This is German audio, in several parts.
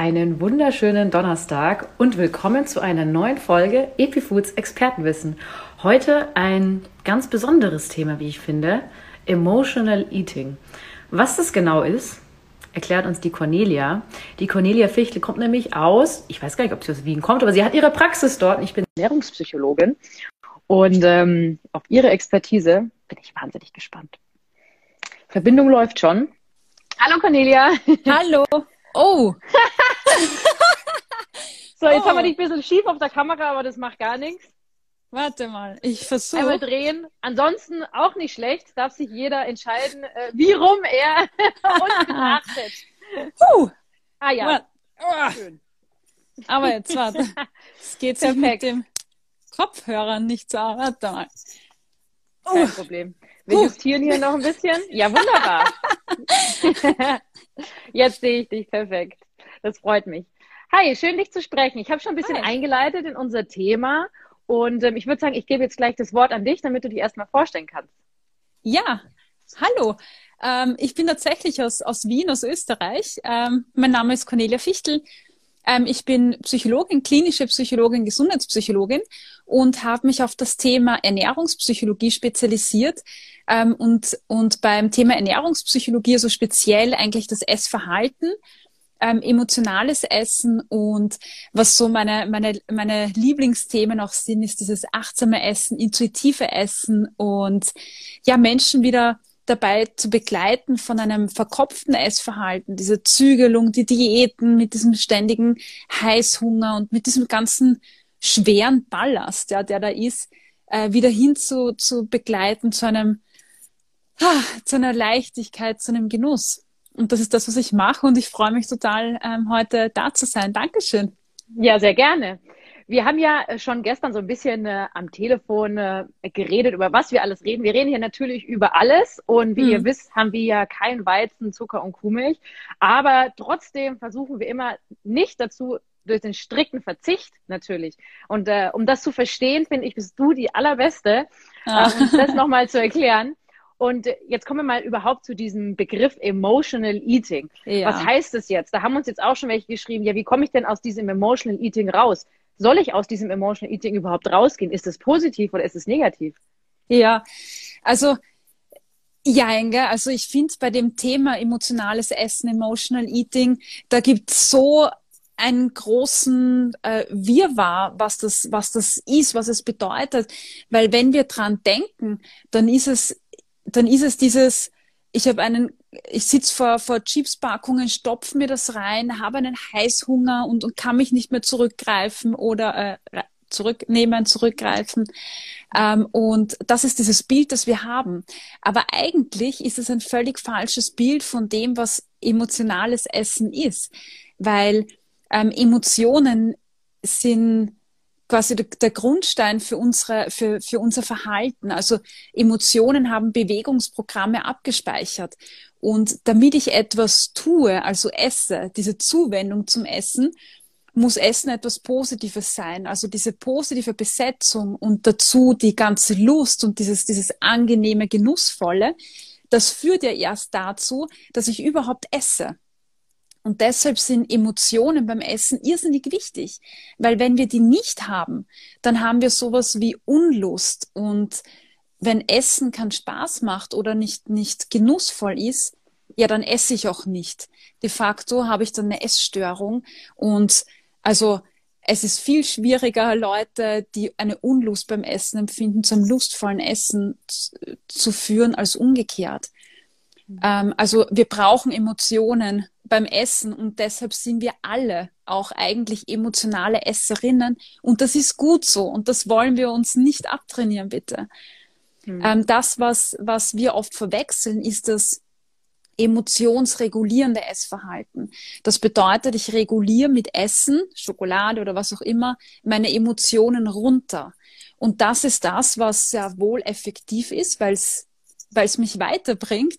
Einen wunderschönen Donnerstag und willkommen zu einer neuen Folge Epifoods Expertenwissen. Heute ein ganz besonderes Thema, wie ich finde, Emotional Eating. Was das genau ist, erklärt uns die Cornelia. Die Cornelia Fichtel kommt nämlich aus, ich weiß gar nicht, ob sie aus Wien kommt, aber sie hat ihre Praxis dort ich bin Ernährungspsychologin. Und ähm, auf ihre Expertise bin ich wahnsinnig gespannt. Verbindung läuft schon. Hallo Cornelia. Hallo. Oh. so, jetzt oh. haben wir oh. dich ein bisschen schief auf der Kamera, aber das macht gar nichts. Warte mal, ich versuche. Einmal drehen. Ansonsten auch nicht schlecht, darf sich jeder entscheiden, äh, wie rum er uns betrachtet. Puh. Ah ja. Oh. Schön. Aber jetzt warte. Es geht sich mit dem Kopfhörer nicht so. Warte mal. Kein uh. Problem. Wir justieren hier noch ein bisschen. Ja, wunderbar. Jetzt sehe ich dich perfekt. Das freut mich. Hi, schön dich zu sprechen. Ich habe schon ein bisschen Hi. eingeleitet in unser Thema und ähm, ich würde sagen, ich gebe jetzt gleich das Wort an dich, damit du dich erstmal vorstellen kannst. Ja, hallo. Ähm, ich bin tatsächlich aus, aus Wien, aus Österreich. Ähm, mein Name ist Cornelia Fichtel. Ähm, ich bin Psychologin, klinische Psychologin, Gesundheitspsychologin und habe mich auf das Thema Ernährungspsychologie spezialisiert ähm, und, und beim Thema Ernährungspsychologie, also speziell eigentlich das Essverhalten, ähm, emotionales Essen und was so meine, meine, meine Lieblingsthemen auch sind, ist dieses achtsame Essen, intuitive Essen und ja, Menschen wieder dabei zu begleiten von einem verkopften Essverhalten, diese Zügelung, die Diäten mit diesem ständigen Heißhunger und mit diesem ganzen schweren Ballast, ja, der da ist, äh, wieder hin zu, zu begleiten zu einem ah, zu einer Leichtigkeit, zu einem Genuss. Und das ist das, was ich mache und ich freue mich total, ähm, heute da zu sein. Dankeschön. Ja, sehr gerne. Wir haben ja schon gestern so ein bisschen äh, am Telefon äh, geredet, über was wir alles reden. Wir reden hier natürlich über alles und wie hm. ihr wisst, haben wir ja kein Weizen, Zucker und Kuhmilch. Aber trotzdem versuchen wir immer nicht dazu, durch den strikten Verzicht natürlich. Und äh, um das zu verstehen, finde ich, bist du die allerbeste, ah. äh, uns das nochmal zu erklären. Und jetzt kommen wir mal überhaupt zu diesem Begriff Emotional Eating. Ja. Was heißt das jetzt? Da haben uns jetzt auch schon welche geschrieben, ja, wie komme ich denn aus diesem Emotional Eating raus? Soll ich aus diesem Emotional Eating überhaupt rausgehen? Ist es positiv oder ist es negativ? Ja, also ja, also ich finde bei dem Thema emotionales Essen, Emotional Eating, da gibt es so einen großen äh, Wirrwarr, was das, was das ist, was es bedeutet. Weil wenn wir dran denken, dann ist es dann ist es dieses, ich habe einen, ich sitze vor, vor Chipspackungen, stopfe mir das rein, habe einen Heißhunger und, und kann mich nicht mehr zurückgreifen oder äh, zurücknehmen, zurückgreifen. Ähm, und das ist dieses Bild, das wir haben. Aber eigentlich ist es ein völlig falsches Bild von dem, was emotionales Essen ist, weil ähm, Emotionen sind quasi der Grundstein für unsere, für, für unser Verhalten. Also Emotionen haben Bewegungsprogramme abgespeichert. Und damit ich etwas tue, also esse, diese Zuwendung zum Essen, muss Essen etwas Positives sein. Also diese positive Besetzung und dazu die ganze Lust und dieses, dieses angenehme, genussvolle, das führt ja erst dazu, dass ich überhaupt esse. Und deshalb sind Emotionen beim Essen irrsinnig wichtig, weil wenn wir die nicht haben, dann haben wir sowas wie Unlust. Und wenn Essen keinen Spaß macht oder nicht, nicht genussvoll ist, ja, dann esse ich auch nicht. De facto habe ich dann eine Essstörung. Und also es ist viel schwieriger, Leute, die eine Unlust beim Essen empfinden, zum lustvollen Essen zu führen, als umgekehrt. Mhm. Ähm, also wir brauchen Emotionen beim Essen und deshalb sind wir alle auch eigentlich emotionale Esserinnen und das ist gut so und das wollen wir uns nicht abtrainieren, bitte. Mhm. Ähm, das, was, was wir oft verwechseln, ist das emotionsregulierende Essverhalten. Das bedeutet, ich reguliere mit Essen, Schokolade oder was auch immer, meine Emotionen runter. Und das ist das, was sehr wohl effektiv ist, weil es weil es mich weiterbringt.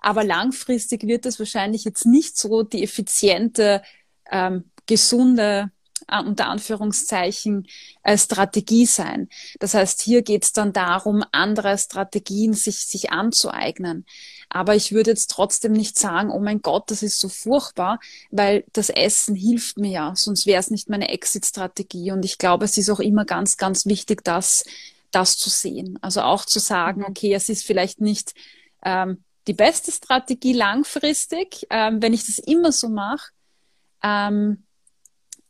Aber langfristig wird es wahrscheinlich jetzt nicht so die effiziente, ähm, gesunde unter Anführungszeichen äh, Strategie sein. Das heißt, hier geht es dann darum, andere Strategien sich, sich anzueignen. Aber ich würde jetzt trotzdem nicht sagen, oh mein Gott, das ist so furchtbar, weil das Essen hilft mir ja, sonst wäre es nicht meine Exit-Strategie. Und ich glaube, es ist auch immer ganz, ganz wichtig, das, das zu sehen. Also auch zu sagen, mhm. okay, es ist vielleicht nicht ähm, die beste Strategie langfristig, ähm, wenn ich das immer so mache. Ähm,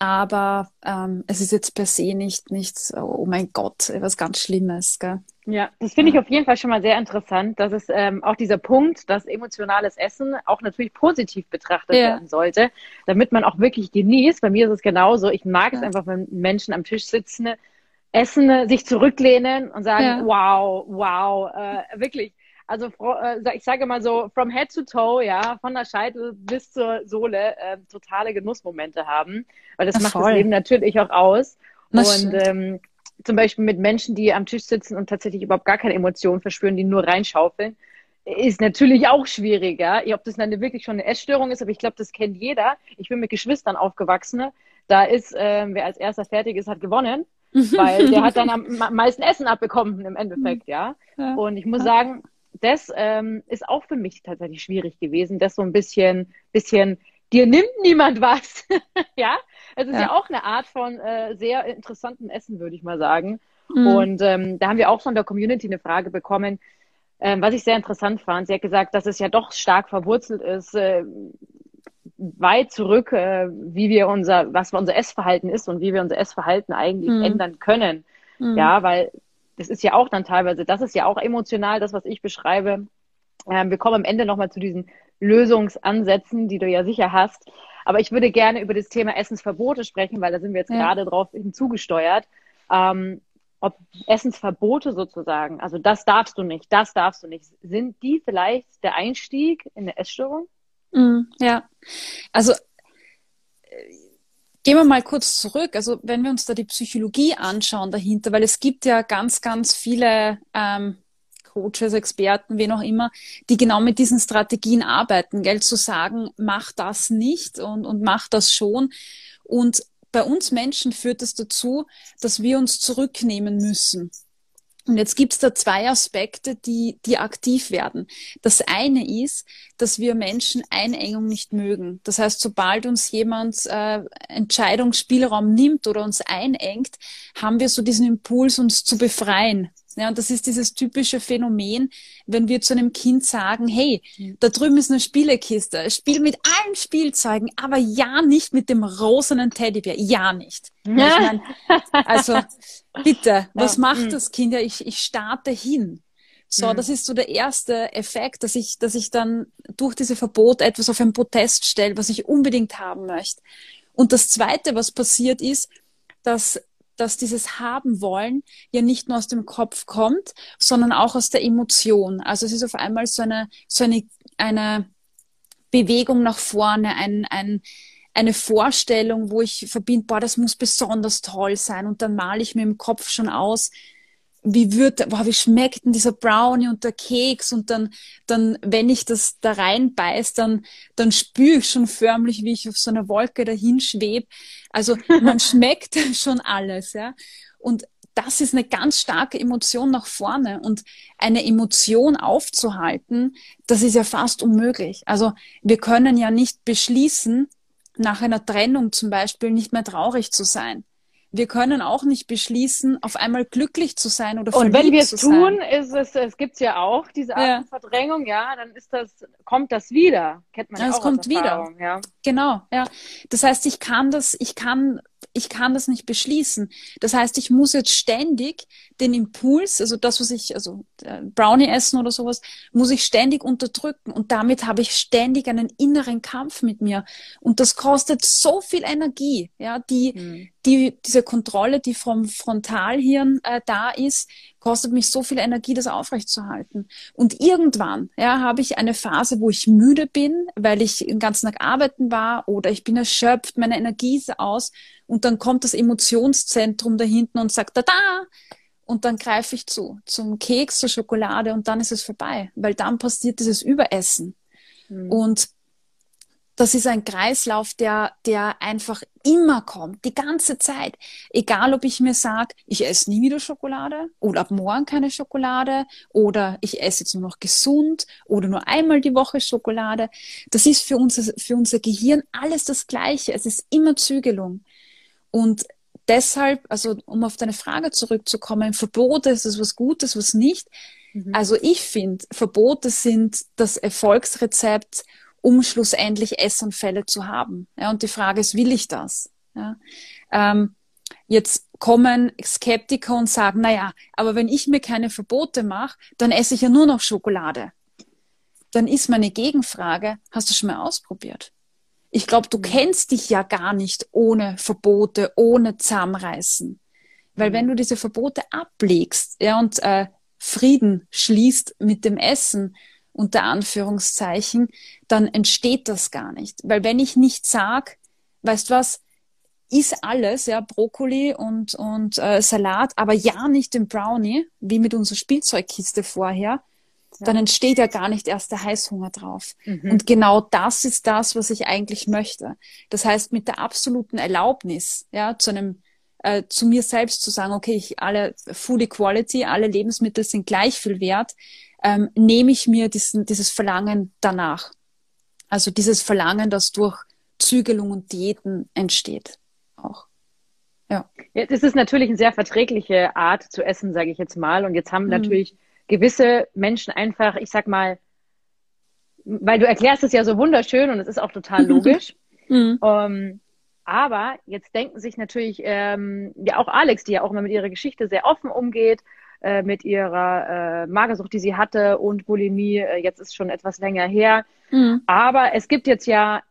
aber ähm, es ist jetzt per se nicht, nicht, oh mein Gott, was ganz Schlimmes. Gell? Ja, das finde ich auf jeden Fall schon mal sehr interessant, dass es ähm, auch dieser Punkt, dass emotionales Essen auch natürlich positiv betrachtet ja. werden sollte, damit man auch wirklich genießt. Bei mir ist es genauso. Ich mag ja. es einfach, wenn Menschen am Tisch sitzen, essen, sich zurücklehnen und sagen, ja. wow, wow, äh, wirklich also äh, ich sage mal so, from head to toe, ja, von der Scheitel bis zur Sohle, äh, totale Genussmomente haben. Weil das ja, macht voll. das Leben natürlich auch aus. Das und ähm, zum Beispiel mit Menschen, die am Tisch sitzen und tatsächlich überhaupt gar keine Emotionen verspüren, die nur reinschaufeln, ist natürlich auch schwieriger. Ob das dann wirklich schon eine Essstörung ist, aber ich glaube, das kennt jeder. Ich bin mit Geschwistern aufgewachsen. Da ist, äh, wer als erster fertig ist, hat gewonnen. weil der hat dann am meisten Essen abbekommen im Endeffekt, ja. ja. Und ich muss sagen, das ähm, ist auch für mich tatsächlich schwierig gewesen, das so ein bisschen, bisschen, dir nimmt niemand was. ja, es ist ja. ja. auch eine Art von äh, sehr interessantem Essen, würde ich mal sagen. Mhm. Und ähm, da haben wir auch von der Community eine Frage bekommen, ähm, was ich sehr interessant fand. Sie hat gesagt, dass es ja doch stark verwurzelt ist, äh, weit zurück, äh, wie wir unser, was unser Essverhalten ist und wie wir unser Essverhalten eigentlich mhm. ändern können. Mhm. Ja, weil das ist ja auch dann teilweise, das ist ja auch emotional, das, was ich beschreibe. Ähm, wir kommen am Ende nochmal zu diesen Lösungsansätzen, die du ja sicher hast. Aber ich würde gerne über das Thema Essensverbote sprechen, weil da sind wir jetzt ja. gerade drauf hinzugesteuert. Ähm, ob Essensverbote sozusagen, also das darfst du nicht, das darfst du nicht, sind die vielleicht der Einstieg in eine Essstörung? Mm, ja, also Gehen wir mal kurz zurück. Also wenn wir uns da die Psychologie anschauen dahinter, weil es gibt ja ganz, ganz viele ähm, Coaches, Experten, wen auch immer, die genau mit diesen Strategien arbeiten, gell, zu sagen, mach das nicht und, und mach das schon. Und bei uns Menschen führt es das dazu, dass wir uns zurücknehmen müssen. Und jetzt gibt's da zwei Aspekte, die, die aktiv werden. Das eine ist, dass wir Menschen Einengung nicht mögen. Das heißt, sobald uns jemand äh, Entscheidungsspielraum nimmt oder uns einengt, haben wir so diesen Impuls, uns zu befreien. Ja, und das ist dieses typische Phänomen, wenn wir zu einem Kind sagen, hey, da drüben ist eine Spielekiste, spiel mit allen Spielzeugen, aber ja nicht mit dem rosenen Teddybär, ja nicht. Ja, ich mein, also bitte, was ja. macht mhm. das Kind? Ja, ich, ich starte hin. So, mhm. das ist so der erste Effekt, dass ich, dass ich dann durch diese Verbot etwas auf einen Protest stelle, was ich unbedingt haben möchte. Und das zweite, was passiert ist, dass dass dieses Haben wollen ja nicht nur aus dem Kopf kommt, sondern auch aus der Emotion. Also es ist auf einmal so eine, so eine, eine Bewegung nach vorne, ein, ein, eine Vorstellung, wo ich verbinde, boah, das muss besonders toll sein. Und dann male ich mir im Kopf schon aus, wie wird, boah, wie schmeckt denn dieser Brownie und der Keks und dann, dann, wenn ich das da reinbeiß, dann, dann spüre ich schon förmlich, wie ich auf so einer Wolke dahin schwebe. Also man schmeckt schon alles, ja. Und das ist eine ganz starke Emotion nach vorne und eine Emotion aufzuhalten, das ist ja fast unmöglich. Also wir können ja nicht beschließen, nach einer Trennung zum Beispiel nicht mehr traurig zu sein wir können auch nicht beschließen, auf einmal glücklich zu sein oder Und wenn wir es tun, ist es, es gibt ja auch diese Art ja. Verdrängung, ja, dann ist das, kommt das wieder. Kennt man ja, ja es kommt wieder. Ja. Genau, ja. Das heißt, ich kann das, ich kann ich kann das nicht beschließen. Das heißt, ich muss jetzt ständig den Impuls, also das, was ich, also äh, Brownie essen oder sowas, muss ich ständig unterdrücken. Und damit habe ich ständig einen inneren Kampf mit mir. Und das kostet so viel Energie, ja, die, mhm. die, diese Kontrolle, die vom Frontalhirn äh, da ist, kostet mich so viel Energie, das aufrechtzuerhalten. Und irgendwann, ja, habe ich eine Phase, wo ich müde bin, weil ich den ganzen Tag arbeiten war oder ich bin erschöpft, meine Energie ist aus und dann kommt das Emotionszentrum da hinten und sagt, da, da, und dann greife ich zu, zum Keks, zur Schokolade und dann ist es vorbei, weil dann passiert dieses Überessen. Mhm. Und das ist ein Kreislauf, der, der einfach immer kommt, die ganze Zeit. Egal, ob ich mir sage, ich esse nie wieder Schokolade oder ab morgen keine Schokolade oder ich esse jetzt nur noch gesund oder nur einmal die Woche Schokolade. Das ist für unser, für unser Gehirn alles das Gleiche. Es ist immer Zügelung. Und deshalb, also um auf deine Frage zurückzukommen, Verbote, ist es was Gutes, was nicht? Mhm. Also ich finde, Verbote sind das Erfolgsrezept, um schlussendlich Essanfälle zu haben. Ja, und die Frage ist, will ich das? Ja, ähm, jetzt kommen Skeptiker und sagen, na ja, aber wenn ich mir keine Verbote mache, dann esse ich ja nur noch Schokolade. Dann ist meine Gegenfrage, hast du schon mal ausprobiert? Ich glaube, du mhm. kennst dich ja gar nicht ohne Verbote, ohne Zusammenreißen. Weil mhm. wenn du diese Verbote ablegst ja, und äh, Frieden schließt mit dem Essen, unter Anführungszeichen, dann entsteht das gar nicht. Weil wenn ich nicht sag, weißt was, ist alles, ja, Brokkoli und, und äh, Salat, aber ja nicht den Brownie, wie mit unserer Spielzeugkiste vorher. Dann entsteht ja gar nicht erst der Heißhunger drauf. Mhm. Und genau das ist das, was ich eigentlich möchte. Das heißt, mit der absoluten Erlaubnis, ja, zu einem äh, zu mir selbst zu sagen, okay, ich, alle Food Equality, alle Lebensmittel sind gleich viel wert, ähm, nehme ich mir diesen, dieses Verlangen danach. Also dieses Verlangen, das durch Zügelung und Diäten entsteht. Auch. Ja. ja. Das ist natürlich eine sehr verträgliche Art zu essen, sage ich jetzt mal. Und jetzt haben mhm. natürlich gewisse Menschen einfach, ich sag mal, weil du erklärst es ja so wunderschön und es ist auch total logisch. mhm. ähm, aber jetzt denken sich natürlich ähm, ja auch Alex, die ja auch immer mit ihrer Geschichte sehr offen umgeht, äh, mit ihrer äh, Magersucht, die sie hatte und Bulimie. Äh, jetzt ist schon etwas länger her. Mhm. Aber es gibt jetzt ja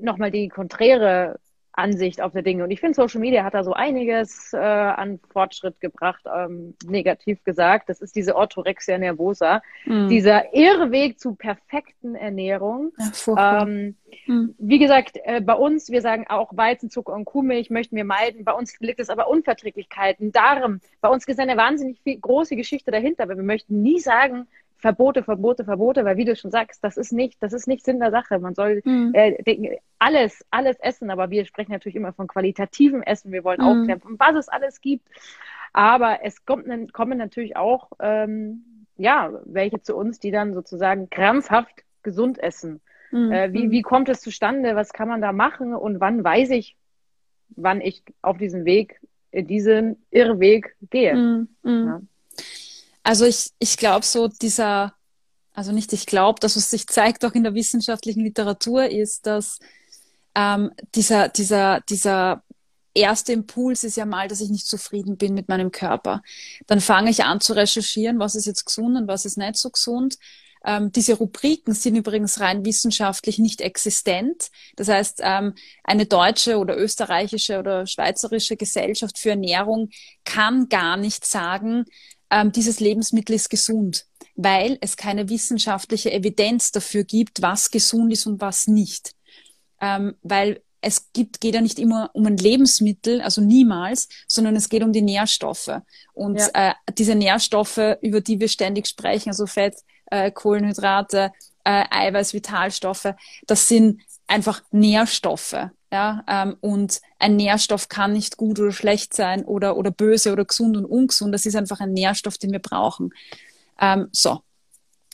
nochmal die konträre Ansicht auf der Dinge. Und ich finde, Social Media hat da so einiges äh, an Fortschritt gebracht, ähm, negativ gesagt. Das ist diese Orthorexia nervosa, mm. dieser Irrweg zu perfekten Ernährung. Ja, ähm, mm. Wie gesagt, äh, bei uns, wir sagen auch Weizen, Zucker und Kuhmilch möchten wir meiden. Bei uns liegt es aber Unverträglichkeiten, Darm. Bei uns ist eine wahnsinnig viel, große Geschichte dahinter, aber wir möchten nie sagen, Verbote, Verbote, Verbote, weil wie du schon sagst, das ist nicht, das ist nicht Sinn der Sache. Man soll mhm. äh, alles, alles essen, aber wir sprechen natürlich immer von qualitativem Essen. Wir wollen mhm. aufklären, was es alles gibt. Aber es kommt, kommen natürlich auch, ähm, ja, welche zu uns, die dann sozusagen krampfhaft gesund essen. Mhm. Äh, wie, wie kommt es zustande? Was kann man da machen? Und wann weiß ich, wann ich auf diesen Weg, diesen Irrweg gehe? Mhm. Mhm. Ja. Also ich, ich glaube so dieser, also nicht ich glaube, das, was sich zeigt auch in der wissenschaftlichen Literatur, ist, dass ähm, dieser, dieser, dieser erste Impuls ist ja mal, dass ich nicht zufrieden bin mit meinem Körper. Dann fange ich an zu recherchieren, was ist jetzt gesund und was ist nicht so gesund. Ähm, diese Rubriken sind übrigens rein wissenschaftlich nicht existent. Das heißt, ähm, eine deutsche oder österreichische oder schweizerische Gesellschaft für Ernährung kann gar nicht sagen, ähm, dieses Lebensmittel ist gesund, weil es keine wissenschaftliche Evidenz dafür gibt, was gesund ist und was nicht. Ähm, weil es gibt, geht ja nicht immer um ein Lebensmittel, also niemals, sondern es geht um die Nährstoffe. Und ja. äh, diese Nährstoffe, über die wir ständig sprechen, also Fett, äh, Kohlenhydrate, äh, Eiweiß, Vitalstoffe, das sind einfach Nährstoffe. Ja, ähm, und ein Nährstoff kann nicht gut oder schlecht sein oder, oder böse oder gesund und ungesund. Das ist einfach ein Nährstoff, den wir brauchen. Ähm, so.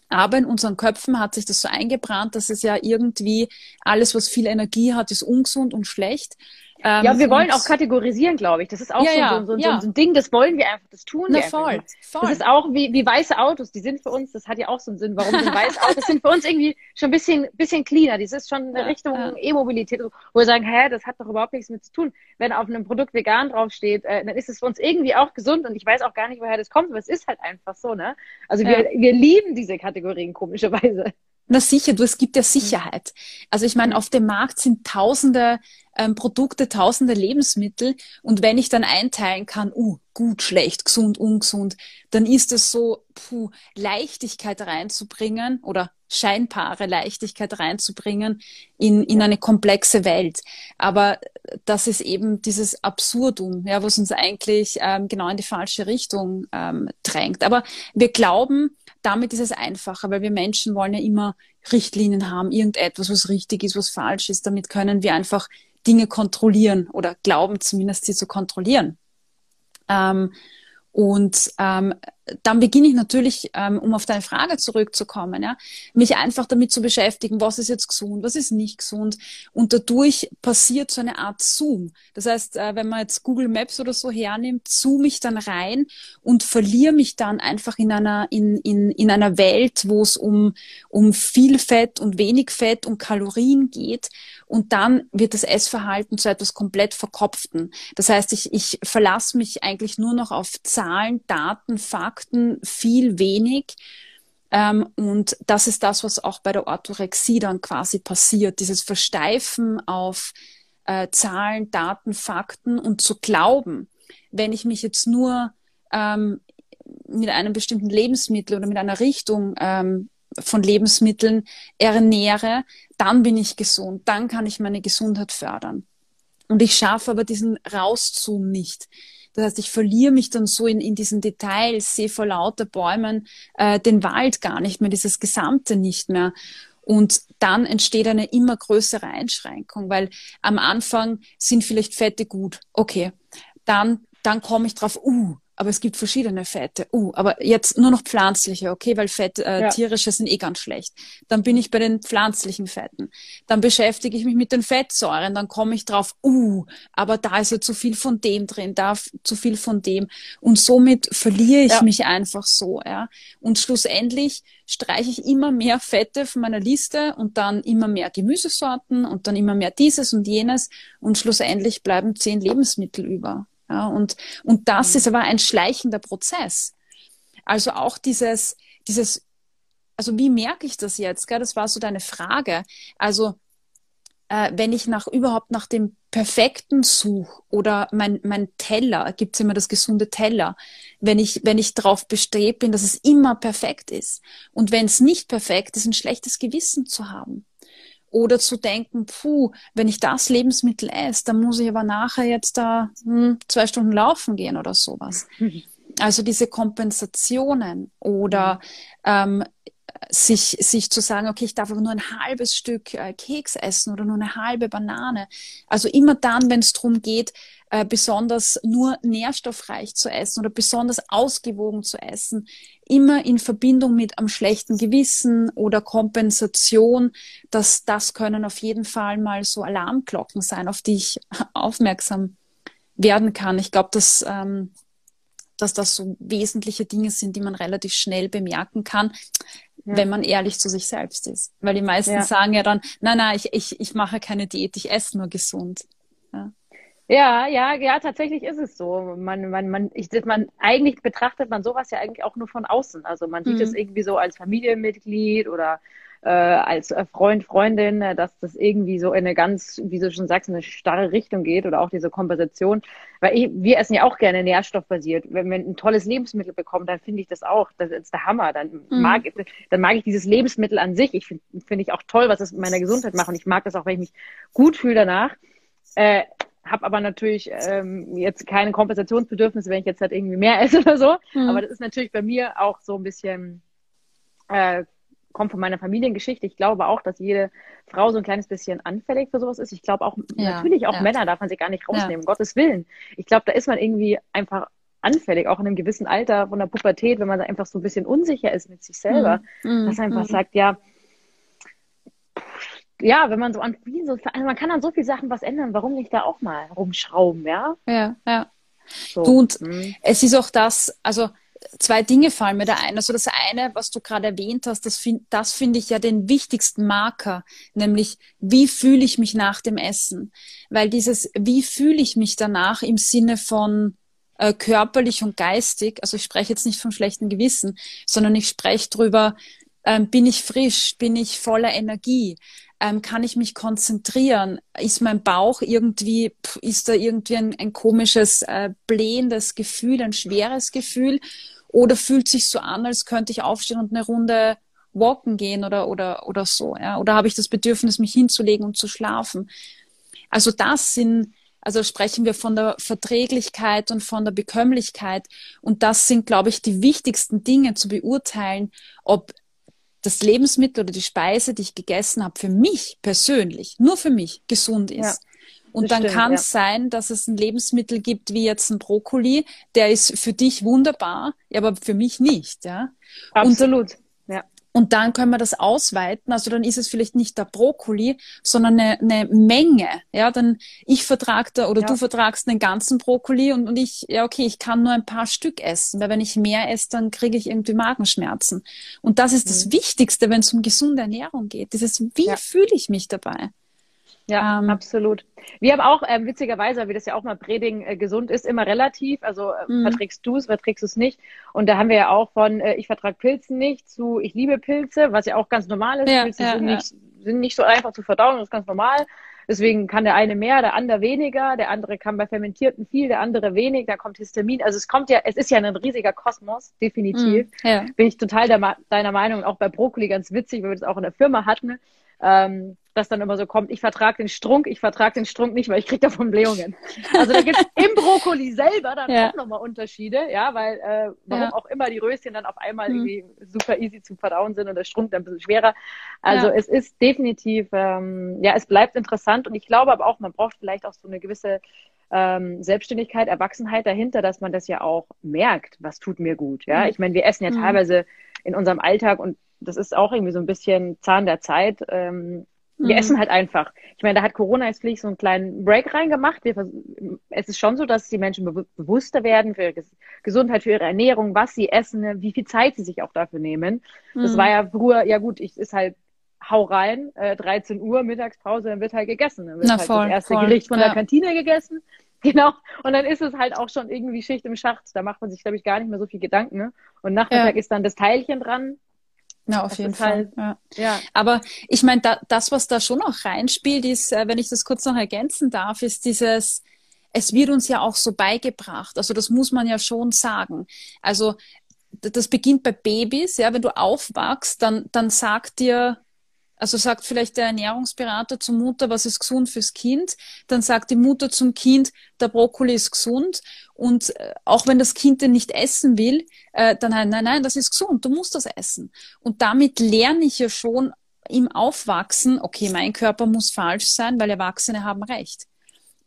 Aber in unseren Köpfen hat sich das so eingebrannt, dass es ja irgendwie alles, was viel Energie hat, ist ungesund und schlecht. Ähm, ja, wir wollen auch kategorisieren, glaube ich. Das ist auch ja, so, ja, so, so, ja. so, ein Ding, das wollen wir einfach, das tun Na, wir voll, voll. Das ist auch wie, wie weiße Autos, die sind für uns, das hat ja auch so einen Sinn, warum sind weiße Autos sind für uns irgendwie schon ein bisschen, bisschen cleaner. Das ist schon eine Richtung E-Mobilität, wo wir sagen, hä, das hat doch überhaupt nichts mit zu tun. Wenn auf einem Produkt vegan draufsteht, äh, dann ist es für uns irgendwie auch gesund und ich weiß auch gar nicht, woher das kommt, aber es ist halt einfach so, ne? Also wir, wir lieben diese Kategorien komischerweise. Na sicher, du, es gibt ja Sicherheit. Also ich meine, auf dem Markt sind tausende ähm, Produkte, tausende Lebensmittel und wenn ich dann einteilen kann, uh, gut, schlecht, gesund, ungesund, dann ist es so, puh, Leichtigkeit reinzubringen oder scheinbare Leichtigkeit reinzubringen in, in eine komplexe Welt. Aber das ist eben dieses Absurdum, ja, was uns eigentlich ähm, genau in die falsche Richtung ähm, drängt. Aber wir glauben, damit ist es einfacher, weil wir Menschen wollen ja immer Richtlinien haben, irgendetwas, was richtig ist, was falsch ist. Damit können wir einfach Dinge kontrollieren oder glauben zumindest sie zu kontrollieren. Ähm, und ähm, dann beginne ich natürlich, ähm, um auf deine Frage zurückzukommen, ja, mich einfach damit zu beschäftigen, was ist jetzt gesund, was ist nicht gesund. Und dadurch passiert so eine Art Zoom. Das heißt, äh, wenn man jetzt Google Maps oder so hernimmt, zoome ich dann rein und verliere mich dann einfach in einer, in, in, in einer Welt, wo es um, um viel Fett und wenig Fett und Kalorien geht. Und dann wird das Essverhalten zu etwas komplett Verkopften. Das heißt, ich, ich verlasse mich eigentlich nur noch auf Zahlen, Daten, Fakten, Fakten viel wenig. Ähm, und das ist das, was auch bei der Orthorexie dann quasi passiert. Dieses Versteifen auf äh, Zahlen, Daten, Fakten und zu glauben, wenn ich mich jetzt nur ähm, mit einem bestimmten Lebensmittel oder mit einer Richtung ähm, von Lebensmitteln ernähre, dann bin ich gesund, dann kann ich meine Gesundheit fördern. Und ich schaffe aber diesen Rauszoom nicht. Das heißt, ich verliere mich dann so in, in diesen Details, sehe vor lauter Bäumen äh, den Wald gar nicht mehr, dieses Gesamte nicht mehr. Und dann entsteht eine immer größere Einschränkung, weil am Anfang sind vielleicht Fette gut. Okay. Dann, dann komme ich drauf, uh, aber es gibt verschiedene Fette. Uh, aber jetzt nur noch pflanzliche, okay, weil Fett, äh, ja. tierische sind eh ganz schlecht. Dann bin ich bei den pflanzlichen Fetten. Dann beschäftige ich mich mit den Fettsäuren, dann komme ich drauf, uh, aber da ist ja zu viel von dem drin, da zu viel von dem. Und somit verliere ich ja. mich einfach so, ja. Und schlussendlich streiche ich immer mehr Fette von meiner Liste und dann immer mehr Gemüsesorten und dann immer mehr dieses und jenes und schlussendlich bleiben zehn Lebensmittel über. Ja, und, und das mhm. ist aber ein schleichender Prozess. Also auch dieses, dieses, also wie merke ich das jetzt? Gell? Das war so deine Frage. Also äh, wenn ich nach überhaupt nach dem perfekten suche oder mein, mein Teller, gibt's immer das gesunde Teller, wenn ich, wenn ich darauf bestrebt bin, dass es immer perfekt ist. Und wenn es nicht perfekt ist, ein schlechtes Gewissen zu haben. Oder zu denken, puh, wenn ich das Lebensmittel esse, dann muss ich aber nachher jetzt da hm, zwei Stunden laufen gehen oder sowas. Also diese Kompensationen oder ähm, sich, sich zu sagen, okay, ich darf aber nur ein halbes Stück äh, Keks essen oder nur eine halbe Banane. Also immer dann, wenn es darum geht, äh, besonders nur nährstoffreich zu essen oder besonders ausgewogen zu essen, immer in Verbindung mit am schlechten Gewissen oder Kompensation, dass das können auf jeden Fall mal so Alarmglocken sein, auf die ich aufmerksam werden kann. Ich glaube, dass, ähm, dass das so wesentliche Dinge sind, die man relativ schnell bemerken kann, ja. wenn man ehrlich zu sich selbst ist. Weil die meisten ja. sagen ja dann, nein, nein, ich, ich, ich mache keine Diät, ich esse nur gesund. Ja. Ja, ja, ja, tatsächlich ist es so. Man, man, man, ich, man, eigentlich betrachtet man sowas ja eigentlich auch nur von außen. Also man sieht mhm. es irgendwie so als Familienmitglied oder äh, als Freund, Freundin, äh, dass das irgendwie so in eine ganz, wie du schon sagst, eine starre Richtung geht oder auch diese Kompensation. Weil ich, wir essen ja auch gerne nährstoffbasiert. Wenn wir ein tolles Lebensmittel bekommen, dann finde ich das auch, das ist der Hammer. Dann mhm. mag, dann mag ich dieses Lebensmittel an sich. Ich finde find ich auch toll, was es mit meiner Gesundheit macht. Und ich mag das auch, wenn ich mich gut fühle danach. Äh, habe aber natürlich ähm, jetzt keine Kompensationsbedürfnisse, wenn ich jetzt halt irgendwie mehr esse oder so. Mhm. Aber das ist natürlich bei mir auch so ein bisschen, äh, kommt von meiner Familiengeschichte. Ich glaube auch, dass jede Frau so ein kleines bisschen anfällig für sowas ist. Ich glaube auch, ja, natürlich auch ja. Männer darf man sich gar nicht rausnehmen, um Gottes Willen. Ich glaube, da ist man irgendwie einfach anfällig, auch in einem gewissen Alter von der Pubertät, wenn man da einfach so ein bisschen unsicher ist mit sich selber, mhm. dass einfach mhm. sagt, ja, ja, wenn man so an wie so, also man kann an so viel Sachen was ändern, warum nicht da auch mal rumschrauben, ja? Ja, ja. So. Du, und hm. es ist auch das, also zwei Dinge fallen mir da ein. Also das eine, was du gerade erwähnt hast, das, find, das finde ich ja den wichtigsten Marker, nämlich wie fühle ich mich nach dem Essen? Weil dieses, wie fühle ich mich danach im Sinne von äh, körperlich und geistig, also ich spreche jetzt nicht vom schlechten Gewissen, sondern ich spreche drüber, ähm, bin ich frisch, bin ich voller Energie, ähm, kann ich mich konzentrieren? Ist mein Bauch irgendwie, ist da irgendwie ein, ein komisches, äh, blähendes Gefühl, ein schweres Gefühl? Oder fühlt sich so an, als könnte ich aufstehen und eine Runde walken gehen oder, oder, oder so, ja? Oder habe ich das Bedürfnis, mich hinzulegen und zu schlafen? Also das sind, Also sprechen wir von der Verträglichkeit und von der Bekömmlichkeit. Und das sind, glaube ich, die wichtigsten Dinge zu beurteilen, ob das Lebensmittel oder die Speise, die ich gegessen habe, für mich persönlich, nur für mich gesund ist. Ja. Und dann kann es ja. sein, dass es ein Lebensmittel gibt, wie jetzt ein Brokkoli, der ist für dich wunderbar, aber für mich nicht, ja. Absolut. Und und dann können wir das ausweiten. Also dann ist es vielleicht nicht der Brokkoli, sondern eine, eine Menge. Ja, dann ich vertrage da oder ja. du vertragst einen ganzen Brokkoli und, und ich, ja, okay, ich kann nur ein paar Stück essen, weil wenn ich mehr esse, dann kriege ich irgendwie Magenschmerzen. Und das ist mhm. das Wichtigste, wenn es um gesunde Ernährung geht. Dieses, wie ja. fühle ich mich dabei? Ja, ähm, absolut. Wir haben auch, ähm, witzigerweise, wie das ja auch mal predigen, äh, gesund ist immer relativ. Also äh, mhm. verträgst du es, verträgst du es nicht. Und da haben wir ja auch von, äh, ich vertrage Pilzen nicht zu, ich liebe Pilze, was ja auch ganz normal ist. Ja, Pilze ja, sind. Nicht, sind nicht so einfach zu verdauen, das ist ganz normal. Deswegen kann der eine mehr, der andere weniger, der andere kann bei Fermentierten viel, der andere wenig, da kommt Histamin. Also es kommt ja, es ist ja ein riesiger Kosmos, definitiv. Mm, ja. Bin ich total deiner Meinung, auch bei Brokkoli ganz witzig, weil wir das auch in der Firma hatten ähm, das dann immer so kommt, ich vertrage den Strunk, ich vertrage den Strunk nicht, weil ich kriege davon Blähungen. Also da gibt es im Brokkoli selber dann ja. auch nochmal Unterschiede, ja, weil äh, warum ja. auch immer die Röschen dann auf einmal mhm. irgendwie super easy zu verdauen sind und der Strunk dann ein bisschen schwerer. Also ja. es ist definitiv, ähm, ja, es bleibt interessant und ich glaube aber auch, man braucht vielleicht auch so eine gewisse ähm, Selbstständigkeit, Erwachsenheit dahinter, dass man das ja auch merkt, was tut mir gut. Ja, mhm. ich meine, wir essen ja mhm. teilweise in unserem Alltag und das ist auch irgendwie so ein bisschen Zahn der Zeit. Ähm, wir mhm. essen halt einfach. Ich meine, da hat Corona jetzt vielleicht so einen kleinen Break reingemacht. Wir, es ist schon so, dass die Menschen be bewusster werden für ihre Gesundheit, für ihre Ernährung, was sie essen, wie viel Zeit sie sich auch dafür nehmen. Mhm. Das war ja früher, ja gut, ich ist halt hau rein, äh, 13 Uhr, Mittagspause, dann wird halt gegessen. Dann wird Na, halt voll, das erste voll. Gericht von ja. der Kantine gegessen. Genau. Und dann ist es halt auch schon irgendwie Schicht im Schacht. Da macht man sich, glaube ich, gar nicht mehr so viel Gedanken. Ne? Und Nachmittag ja. ist dann das Teilchen dran. Ja, auf das jeden Fall. Halt, ja. ja. Aber ich meine, da, das, was da schon noch reinspielt, ist, äh, wenn ich das kurz noch ergänzen darf, ist dieses, es wird uns ja auch so beigebracht. Also das muss man ja schon sagen. Also das beginnt bei Babys, ja, wenn du aufwachst, dann, dann sagt dir also sagt vielleicht der Ernährungsberater zur Mutter, was ist gesund fürs Kind? Dann sagt die Mutter zum Kind, der Brokkoli ist gesund. Und äh, auch wenn das Kind den nicht essen will, äh, dann nein, nein, nein, das ist gesund, du musst das essen. Und damit lerne ich ja schon im Aufwachsen, okay, mein Körper muss falsch sein, weil Erwachsene haben recht.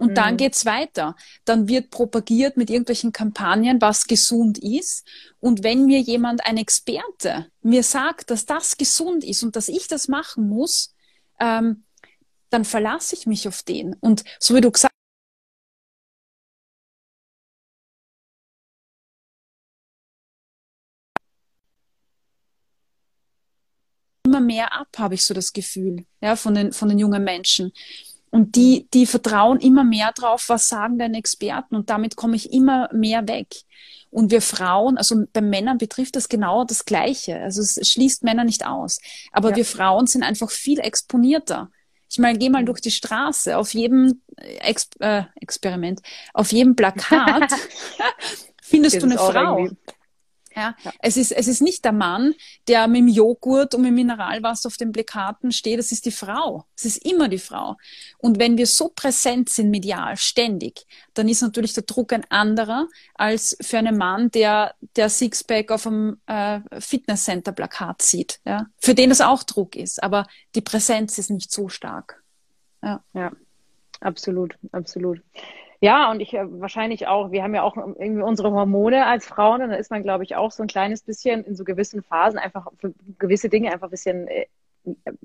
Und mhm. dann geht's weiter. Dann wird propagiert mit irgendwelchen Kampagnen, was gesund ist. Und wenn mir jemand, ein Experte, mir sagt, dass das gesund ist und dass ich das machen muss, ähm, dann verlasse ich mich auf den. Und so wie du gesagt immer mehr ab, habe ich so das Gefühl, ja, von den, von den jungen Menschen. Und die, die vertrauen immer mehr drauf, was sagen denn Experten und damit komme ich immer mehr weg. Und wir Frauen, also bei Männern betrifft das genau das Gleiche. Also es schließt Männer nicht aus. Aber ja. wir Frauen sind einfach viel exponierter. Ich meine, geh mal durch die Straße, auf jedem Ex äh, Experiment, auf jedem Plakat findest du eine Frau. Irgendwie. Ja, ja, Es, ist, es ist nicht der Mann, der mit dem Joghurt und mit dem Mineralwasser auf den Plakaten steht, es ist die Frau. Es ist immer die Frau. Und wenn wir so präsent sind medial, ständig, dann ist natürlich der Druck ein anderer als für einen Mann, der der Sixpack auf einem äh, Fitnesscenter-Plakat sieht. Ja? Für den es auch Druck ist, aber die Präsenz ist nicht so stark. Ja, ja absolut, absolut. Ja, und ich äh, wahrscheinlich auch, wir haben ja auch irgendwie unsere Hormone als Frauen und da ist man, glaube ich, auch so ein kleines bisschen in so gewissen Phasen einfach für gewisse Dinge einfach ein bisschen äh,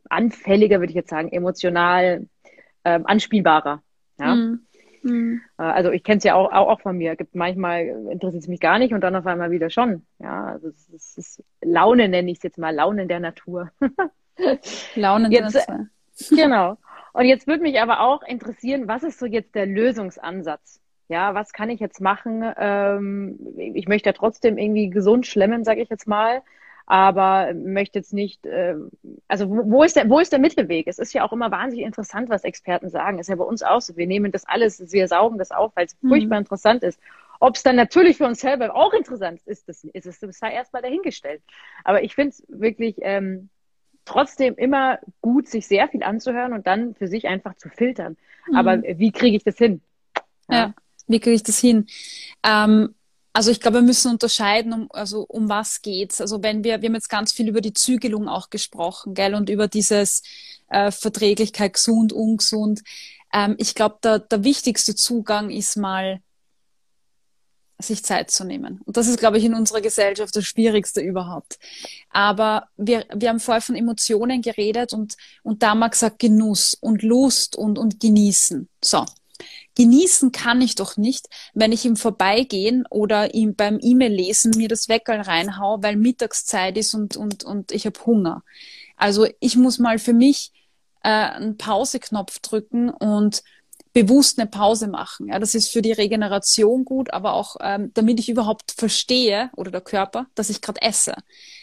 anfälliger, würde ich jetzt sagen, emotional äh, anspielbarer. Ja. Mhm. Mhm. Also ich kenne es ja auch, auch, auch von mir. Gibt manchmal interessiert es mich gar nicht und dann auf einmal wieder schon. Ja, also es ist, es ist Laune nenne ich es jetzt mal, Launen der Natur. Launen der Natur. Genau. Und jetzt würde mich aber auch interessieren, was ist so jetzt der Lösungsansatz? Ja, was kann ich jetzt machen? Ähm, ich möchte ja trotzdem irgendwie gesund schlemmen, sage ich jetzt mal, aber möchte jetzt nicht, äh, also wo ist, der, wo ist der Mittelweg? Es ist ja auch immer wahnsinnig interessant, was Experten sagen. Ist ja bei uns auch so. Wir nehmen das alles, wir saugen das auf, weil es mhm. furchtbar interessant ist. Ob es dann natürlich für uns selber auch interessant ist, das, ist es sei erstmal dahingestellt. Aber ich finde es wirklich ähm, trotzdem immer gut, sich sehr viel anzuhören und dann für sich einfach zu filtern. Mhm. Aber wie kriege ich das hin? Ja, ja. wie kriege ich das hin? Ähm, also ich glaube, wir müssen unterscheiden, um, also um was geht's. Also wenn wir, wir haben jetzt ganz viel über die Zügelung auch gesprochen, gell, und über dieses äh, Verträglichkeit, gesund, ungesund. Ähm, ich glaube, der, der wichtigste Zugang ist mal, sich Zeit zu nehmen. Und das ist, glaube ich, in unserer Gesellschaft das Schwierigste überhaupt. Aber wir, wir haben vorher von Emotionen geredet und, und da mal gesagt Genuss und Lust und, und genießen. So. Genießen kann ich doch nicht, wenn ich im Vorbeigehen oder ihm beim E-Mail lesen mir das Weckerl reinhau, weil Mittagszeit ist und, und, und ich habe Hunger. Also ich muss mal für mich äh, einen Pauseknopf drücken und bewusst eine Pause machen. Ja, das ist für die Regeneration gut, aber auch ähm, damit ich überhaupt verstehe oder der Körper, dass ich gerade esse.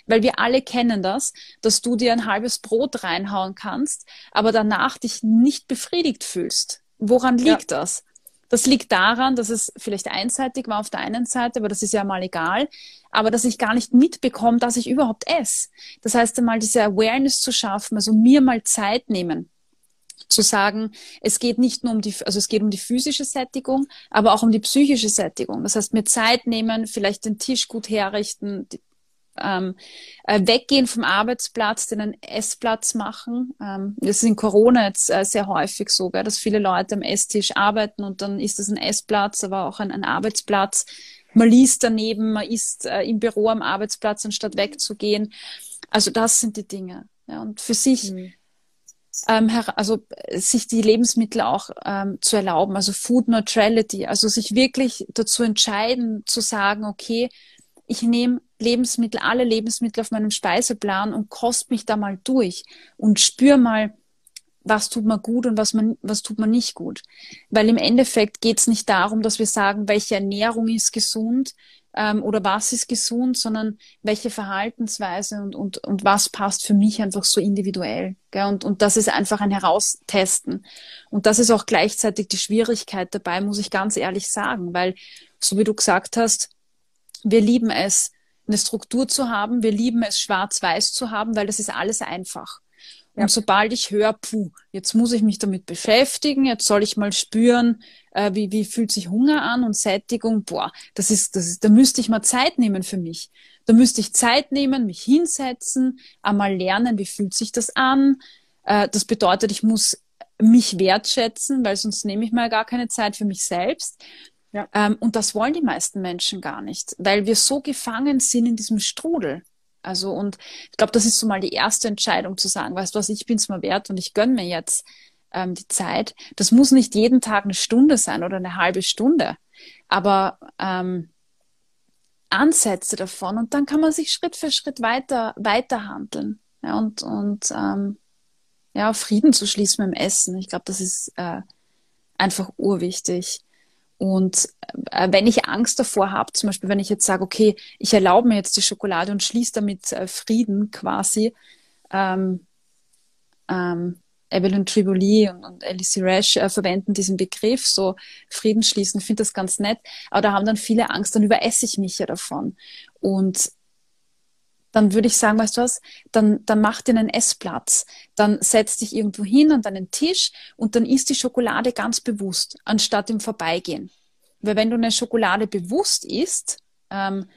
Weil wir alle kennen das, dass du dir ein halbes Brot reinhauen kannst, aber danach dich nicht befriedigt fühlst. Woran liegt ja. das? Das liegt daran, dass es vielleicht einseitig war auf der einen Seite, aber das ist ja mal egal, aber dass ich gar nicht mitbekomme, dass ich überhaupt esse. Das heißt einmal diese Awareness zu schaffen, also mir mal Zeit nehmen zu sagen, es geht nicht nur um die, also es geht um die physische Sättigung, aber auch um die psychische Sättigung. Das heißt, mir Zeit nehmen, vielleicht den Tisch gut herrichten, ähm, äh, weggehen vom Arbeitsplatz, den einen Essplatz machen. Ähm, das ist in Corona jetzt äh, sehr häufig so, gell, dass viele Leute am Esstisch arbeiten und dann ist das ein Essplatz, aber auch ein, ein Arbeitsplatz. Man liest daneben, man ist äh, im Büro am Arbeitsplatz, anstatt wegzugehen. Also das sind die Dinge. Ja, und für sich mhm ähm, also sich die Lebensmittel auch ähm, zu erlauben, also Food Neutrality, also sich wirklich dazu entscheiden zu sagen, okay, ich nehme Lebensmittel, alle Lebensmittel auf meinem Speiseplan und koste mich da mal durch und spür mal, was tut man gut und was man, was tut man nicht gut. Weil im Endeffekt geht es nicht darum, dass wir sagen, welche Ernährung ist gesund, ähm, oder was ist gesund, sondern welche Verhaltensweise und, und, und was passt für mich einfach so individuell. Gell? Und, und das ist einfach ein Heraustesten. Und das ist auch gleichzeitig die Schwierigkeit dabei, muss ich ganz ehrlich sagen, weil, so wie du gesagt hast, wir lieben es, eine Struktur zu haben, wir lieben es, schwarz-weiß zu haben, weil das ist alles einfach. Und sobald ich höre, puh, jetzt muss ich mich damit beschäftigen, jetzt soll ich mal spüren, äh, wie, wie fühlt sich Hunger an und Sättigung, boah, das ist, das ist, da müsste ich mal Zeit nehmen für mich. Da müsste ich Zeit nehmen, mich hinsetzen, einmal lernen, wie fühlt sich das an. Äh, das bedeutet, ich muss mich wertschätzen, weil sonst nehme ich mal gar keine Zeit für mich selbst. Ja. Ähm, und das wollen die meisten Menschen gar nicht, weil wir so gefangen sind in diesem Strudel. Also und ich glaube, das ist so mal die erste Entscheidung zu sagen, weißt du was, ich bin es mal wert und ich gönne mir jetzt ähm, die Zeit. Das muss nicht jeden Tag eine Stunde sein oder eine halbe Stunde, aber ähm, Ansätze davon und dann kann man sich Schritt für Schritt weiter weiter handeln ja, und und ähm, ja Frieden zu schließen mit dem Essen. Ich glaube, das ist äh, einfach urwichtig. Und äh, wenn ich Angst davor habe, zum Beispiel wenn ich jetzt sage, okay, ich erlaube mir jetzt die Schokolade und schließe damit äh, Frieden quasi, ähm, ähm, Evelyn Triboli und, und Alice Rash äh, verwenden diesen Begriff, so Frieden schließen, finde das ganz nett, aber da haben dann viele Angst, dann überesse ich mich ja davon. Und dann würde ich sagen, weißt du was, dann, dann mach dir einen Essplatz. Dann setz dich irgendwo hin an deinen Tisch und dann isst die Schokolade ganz bewusst, anstatt im Vorbeigehen. Weil wenn du eine Schokolade bewusst isst, ähm,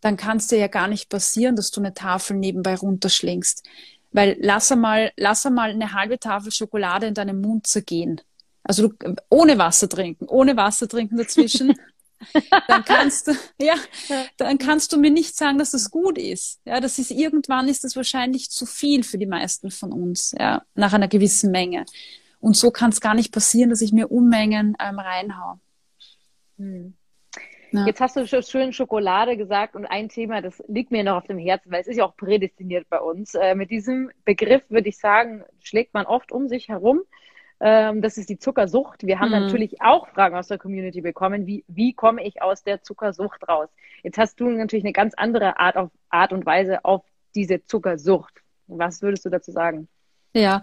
dann kann es dir ja gar nicht passieren, dass du eine Tafel nebenbei runterschlingst. Weil lass einmal, lass einmal eine halbe Tafel Schokolade in deinem Mund zergehen. Also du, ohne Wasser trinken, ohne Wasser trinken dazwischen. dann kannst du, ja, dann kannst du mir nicht sagen, dass das gut ist. Ja, das ist irgendwann ist das wahrscheinlich zu viel für die meisten von uns, ja, nach einer gewissen Menge. Und so kann es gar nicht passieren, dass ich mir Unmengen ähm, reinhau. Hm. Ja. Jetzt hast du schon schön Schokolade gesagt und ein Thema, das liegt mir noch auf dem Herzen, weil es ist ja auch prädestiniert bei uns. Äh, mit diesem Begriff würde ich sagen, schlägt man oft um sich herum. Ähm, das ist die Zuckersucht. Wir haben mhm. natürlich auch Fragen aus der Community bekommen, wie, wie komme ich aus der Zuckersucht raus? Jetzt hast du natürlich eine ganz andere Art, auf, Art und Weise auf diese Zuckersucht. Was würdest du dazu sagen? Ja,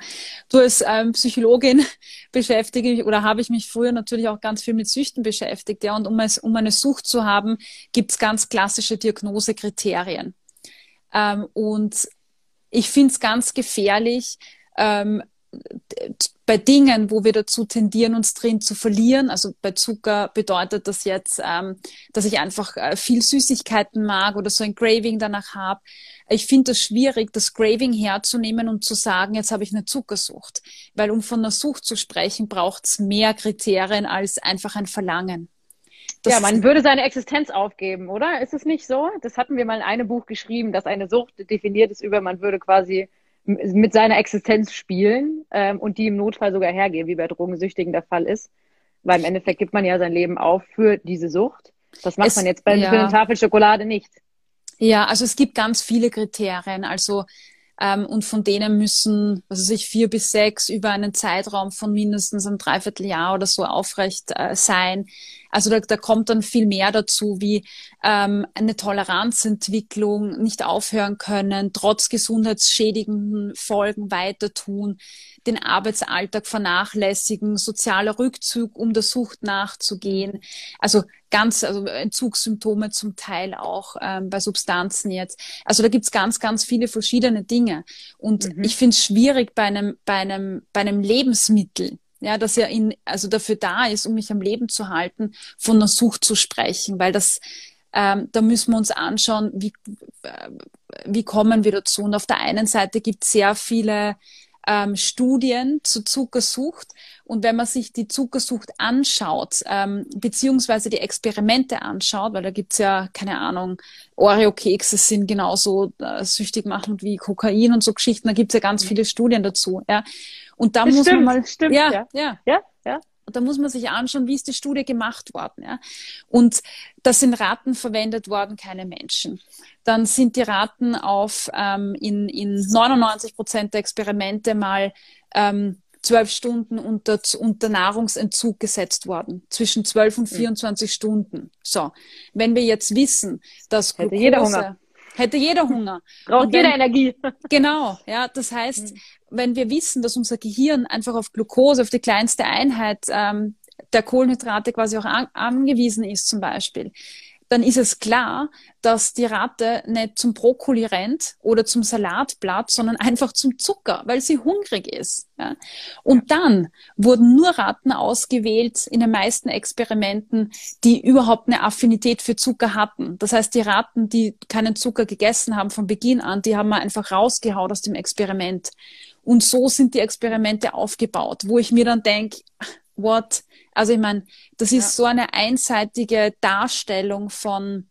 du als ähm, Psychologin beschäftige ich oder habe ich mich früher natürlich auch ganz viel mit Süchten beschäftigt. Ja, und um, es, um eine Sucht zu haben, gibt es ganz klassische Diagnosekriterien. Ähm, und ich finde es ganz gefährlich, ähm, bei Dingen, wo wir dazu tendieren, uns drin zu verlieren, also bei Zucker bedeutet das jetzt, ähm, dass ich einfach äh, viel Süßigkeiten mag oder so ein Craving danach habe. Ich finde es schwierig, das Craving herzunehmen und zu sagen, jetzt habe ich eine Zuckersucht. Weil um von einer Sucht zu sprechen, braucht es mehr Kriterien als einfach ein Verlangen. Das ja, man würde seine Existenz aufgeben, oder? Ist es nicht so? Das hatten wir mal in einem Buch geschrieben, dass eine Sucht definiert ist über, man würde quasi mit seiner Existenz spielen ähm, und die im Notfall sogar hergehen, wie bei Drogensüchtigen der Fall ist. Weil im Endeffekt gibt man ja sein Leben auf für diese Sucht. Das macht es, man jetzt bei ja. einer Tafel Schokolade nicht. Ja, also es gibt ganz viele Kriterien. Also ähm, und von denen müssen, also sich vier bis sechs über einen Zeitraum von mindestens einem Dreivierteljahr oder so aufrecht äh, sein. Also da, da kommt dann viel mehr dazu, wie ähm, eine Toleranzentwicklung, nicht aufhören können, trotz gesundheitsschädigenden Folgen weiter tun, den Arbeitsalltag vernachlässigen, sozialer Rückzug, um der Sucht nachzugehen. Also ganz, also Entzugssymptome zum Teil auch ähm, bei Substanzen jetzt. Also da gibt's ganz, ganz viele verschiedene Dinge. Und mhm. ich finde es schwierig bei einem, bei einem, bei einem Lebensmittel, ja, dass er in, also dafür da ist, um mich am Leben zu halten, von einer Sucht zu sprechen, weil das, ähm, da müssen wir uns anschauen, wie, äh, wie kommen wir dazu. Und auf der einen Seite gibt es sehr viele ähm, Studien zur Zuckersucht. Und wenn man sich die Zuckersucht anschaut, ähm, beziehungsweise die Experimente anschaut, weil da gibt's ja, keine Ahnung, Oreo-Kekse sind genauso äh, süchtig machend wie Kokain und so Geschichten, da gibt's ja ganz mhm. viele Studien dazu. Ja. Und da das muss stimmt, man mal. Stimmt, ja, ja, ja, ja. Und da muss man sich anschauen, wie ist die Studie gemacht worden. Ja? Und da sind Raten verwendet worden, keine Menschen. Dann sind die Raten auf ähm, in, in 99 Prozent der Experimente mal ähm, zwölf Stunden unter, unter Nahrungsentzug gesetzt worden. Zwischen zwölf und 24 mhm. Stunden. So. Wenn wir jetzt wissen, dass Glucose, jeder Hunger. Hätte jeder Hunger. Braucht jeder Energie. Genau, ja. Das heißt, mhm. wenn wir wissen, dass unser Gehirn einfach auf Glucose, auf die kleinste Einheit ähm, der Kohlenhydrate quasi auch an, angewiesen ist, zum Beispiel, dann ist es klar, dass die Ratte nicht zum Brokkoli rennt oder zum Salatblatt, sondern einfach zum Zucker, weil sie hungrig ist. Ja. Und dann wurden nur Ratten ausgewählt in den meisten Experimenten, die überhaupt eine Affinität für Zucker hatten. Das heißt, die Ratten, die keinen Zucker gegessen haben von Beginn an, die haben wir einfach rausgehauen aus dem Experiment. Und so sind die Experimente aufgebaut, wo ich mir dann denke, what? Also ich meine, das ist ja. so eine einseitige Darstellung von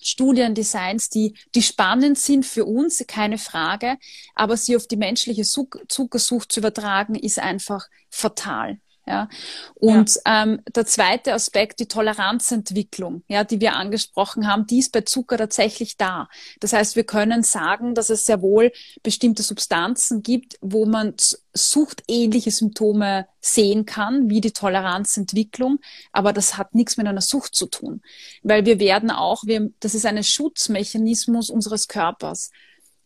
Studiendesigns, die, die spannend sind für uns, keine Frage, aber sie auf die menschliche Zuckersucht zu übertragen, ist einfach fatal. Ja. Und ja. Ähm, der zweite Aspekt, die Toleranzentwicklung, ja, die wir angesprochen haben, die ist bei Zucker tatsächlich da. Das heißt, wir können sagen, dass es sehr wohl bestimmte Substanzen gibt, wo man suchtähnliche Symptome sehen kann, wie die Toleranzentwicklung, aber das hat nichts mit einer Sucht zu tun, weil wir werden auch, wir, das ist ein Schutzmechanismus unseres Körpers.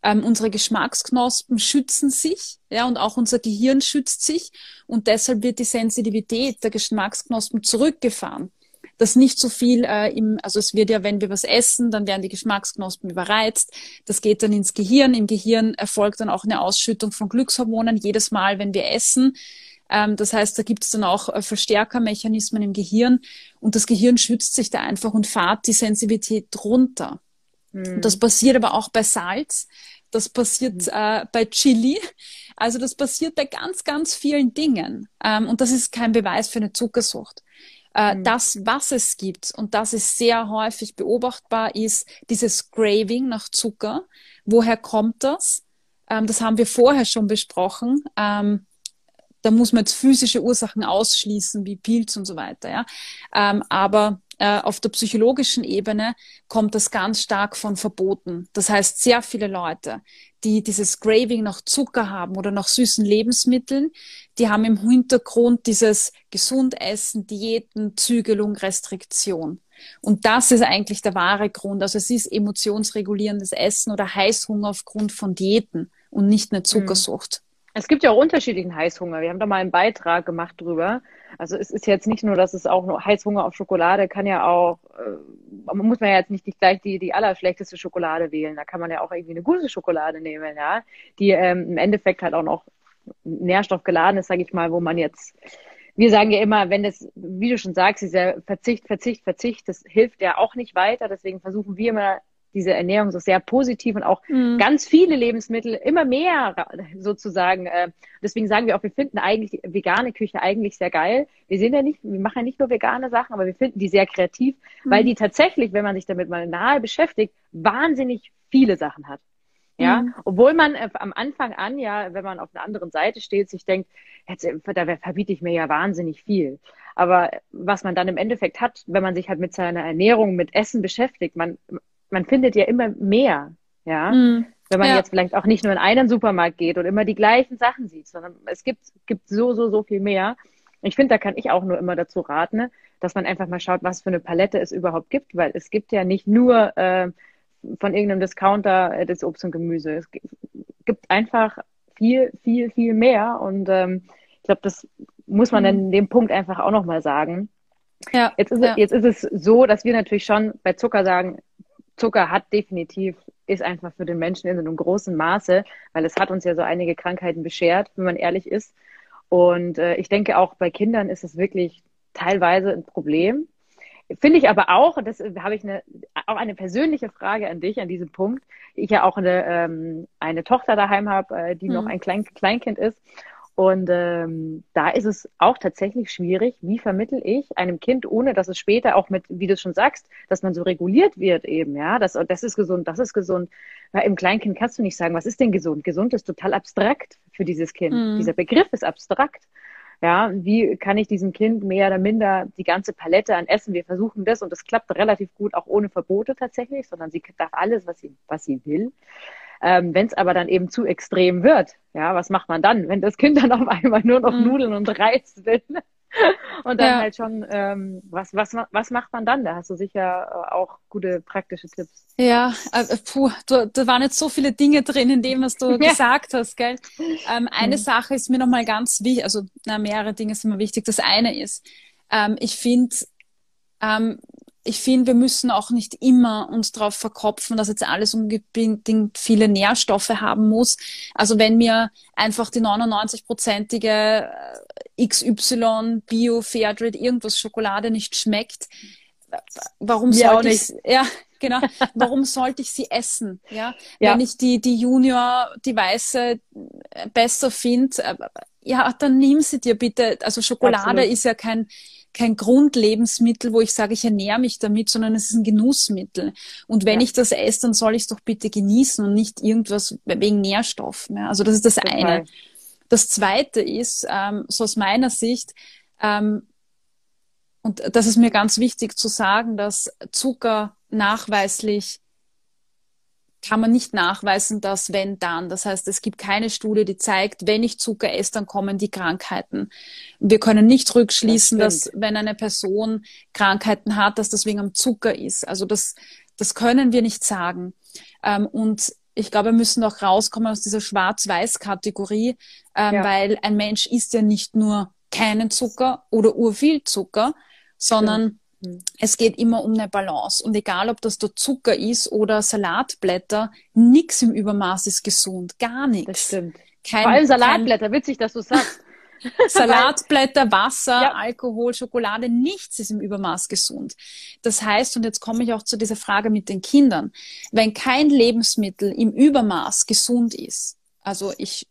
Ähm, unsere Geschmacksknospen schützen sich, ja, und auch unser Gehirn schützt sich und deshalb wird die Sensitivität der Geschmacksknospen zurückgefahren. Dass nicht so viel äh, im, also es wird ja, wenn wir was essen, dann werden die Geschmacksknospen überreizt. Das geht dann ins Gehirn. Im Gehirn erfolgt dann auch eine Ausschüttung von Glückshormonen jedes Mal, wenn wir essen. Ähm, das heißt, da gibt es dann auch äh, Verstärkermechanismen im Gehirn und das Gehirn schützt sich da einfach und fahrt die Sensitivität runter. Mhm. Das passiert aber auch bei Salz. Das passiert mhm. äh, bei Chili. Also das passiert bei ganz, ganz vielen Dingen. Ähm, und das ist kein Beweis für eine Zuckersucht. Äh, mhm. Das, was es gibt, und das ist sehr häufig beobachtbar, ist dieses Craving nach Zucker. Woher kommt das? Ähm, das haben wir vorher schon besprochen. Ähm, da muss man jetzt physische Ursachen ausschließen, wie Pilz und so weiter. Ja? Ähm, aber äh, auf der psychologischen Ebene kommt das ganz stark von Verboten. Das heißt, sehr viele Leute, die dieses Craving nach Zucker haben oder nach süßen Lebensmitteln, die haben im Hintergrund dieses Gesundessen, Diäten, Zügelung, Restriktion. Und das ist eigentlich der wahre Grund. Also es ist emotionsregulierendes Essen oder Heißhunger aufgrund von Diäten und nicht eine mhm. Zuckersucht. Es gibt ja auch unterschiedlichen Heißhunger. Wir haben da mal einen Beitrag gemacht drüber. Also es ist jetzt nicht nur, dass es auch nur Heißhunger auf Schokolade kann ja auch, äh, muss man ja jetzt nicht gleich die, die allerschlechteste Schokolade wählen. Da kann man ja auch irgendwie eine gute Schokolade nehmen, ja, die ähm, im Endeffekt halt auch noch nährstoffgeladen ist, sage ich mal, wo man jetzt, wir sagen ja immer, wenn das, wie du schon sagst, dieser Verzicht, Verzicht, Verzicht, das hilft ja auch nicht weiter. Deswegen versuchen wir immer diese Ernährung so sehr positiv und auch mhm. ganz viele Lebensmittel, immer mehr sozusagen. Äh, deswegen sagen wir auch, wir finden eigentlich vegane Küche eigentlich sehr geil. Wir sind ja nicht, wir machen ja nicht nur vegane Sachen, aber wir finden die sehr kreativ, mhm. weil die tatsächlich, wenn man sich damit mal nahe beschäftigt, wahnsinnig viele Sachen hat. Ja, mhm. obwohl man äh, am Anfang an, ja, wenn man auf einer anderen Seite steht, sich denkt, jetzt, äh, da verbiete ich mir ja wahnsinnig viel. Aber was man dann im Endeffekt hat, wenn man sich halt mit seiner Ernährung, mit Essen beschäftigt, man, man findet ja immer mehr, ja. Mhm. Wenn man ja. jetzt vielleicht auch nicht nur in einen Supermarkt geht und immer die gleichen Sachen sieht, sondern es gibt, gibt so, so, so viel mehr. Ich finde, da kann ich auch nur immer dazu raten, dass man einfach mal schaut, was für eine Palette es überhaupt gibt, weil es gibt ja nicht nur äh, von irgendeinem Discounter äh, das Obst und Gemüse. Es gibt einfach viel, viel, viel mehr und ähm, ich glaube, das muss man mhm. in dem Punkt einfach auch nochmal sagen. Ja, jetzt, ist ja. es, jetzt ist es so, dass wir natürlich schon bei Zucker sagen, Zucker hat definitiv, ist einfach für den Menschen in einem großen Maße, weil es hat uns ja so einige Krankheiten beschert, wenn man ehrlich ist. Und äh, ich denke auch bei Kindern ist es wirklich teilweise ein Problem. Finde ich aber auch, und das habe ich eine, auch eine persönliche Frage an dich an diesem Punkt. Ich ja auch eine, ähm, eine Tochter daheim habe, äh, die mhm. noch ein Klein, Kleinkind ist. Und ähm, da ist es auch tatsächlich schwierig, wie vermittel ich einem Kind, ohne dass es später auch mit, wie du schon sagst, dass man so reguliert wird eben, ja, das, das ist gesund, das ist gesund. Weil im Kleinkind kannst du nicht sagen, was ist denn gesund? Gesund ist total abstrakt für dieses Kind. Mhm. Dieser Begriff ist abstrakt. Ja, wie kann ich diesem Kind mehr oder minder die ganze Palette an Essen? Wir versuchen das und das klappt relativ gut, auch ohne Verbote tatsächlich, sondern sie darf alles, was sie, was sie will. Ähm, wenn es aber dann eben zu extrem wird, ja, was macht man dann, wenn das Kind dann auf einmal nur noch mhm. Nudeln und Reis will? und dann ja. halt schon, ähm, was, was, was macht man dann? Da hast du sicher äh, auch gute praktische Tipps. Ja, äh, puh, du, da waren jetzt so viele Dinge drin in dem, was du ja. gesagt hast, gell? Ähm, eine mhm. Sache ist mir nochmal ganz wichtig, also na, mehrere Dinge sind mir wichtig. Das eine ist, ähm, ich finde, ähm, ich finde, wir müssen auch nicht immer uns darauf verkopfen, dass jetzt alles unbedingt viele Nährstoffe haben muss. Also wenn mir einfach die 99-prozentige äh, XY Bio Fairtrade irgendwas Schokolade nicht schmeckt, warum sollte ich ja genau warum sollte ich sie essen ja? ja wenn ich die die Junior die weiße besser finde äh, ja dann nimm sie dir bitte also Schokolade Absolut. ist ja kein kein Grundlebensmittel, wo ich sage, ich ernähre mich damit, sondern es ist ein Genussmittel. Und wenn ja. ich das esse, dann soll ich es doch bitte genießen und nicht irgendwas wegen Nährstoffen. Ja? Also das ist das Total. eine. Das zweite ist, ähm, so aus meiner Sicht, ähm, und das ist mir ganz wichtig zu sagen, dass Zucker nachweislich kann man nicht nachweisen, dass wenn dann. Das heißt, es gibt keine Studie, die zeigt, wenn ich Zucker esse, dann kommen die Krankheiten. Wir können nicht rückschließen, das dass wenn eine Person Krankheiten hat, dass das wegen am Zucker ist. Also das, das können wir nicht sagen. Ähm, und ich glaube, wir müssen auch rauskommen aus dieser Schwarz-Weiß-Kategorie, ähm, ja. weil ein Mensch isst ja nicht nur keinen Zucker oder urviel Zucker, sondern Mhm. Es geht immer um eine Balance. Und egal, ob das der Zucker ist oder Salatblätter, nichts im Übermaß ist gesund. Gar nichts. Das stimmt. Kein, Vor allem Salatblätter, kein, witzig, dass du sagst. Salatblätter, Wasser, ja. Alkohol, Schokolade, nichts ist im Übermaß gesund. Das heißt, und jetzt komme ich auch zu dieser Frage mit den Kindern, wenn kein Lebensmittel im Übermaß gesund ist, also ich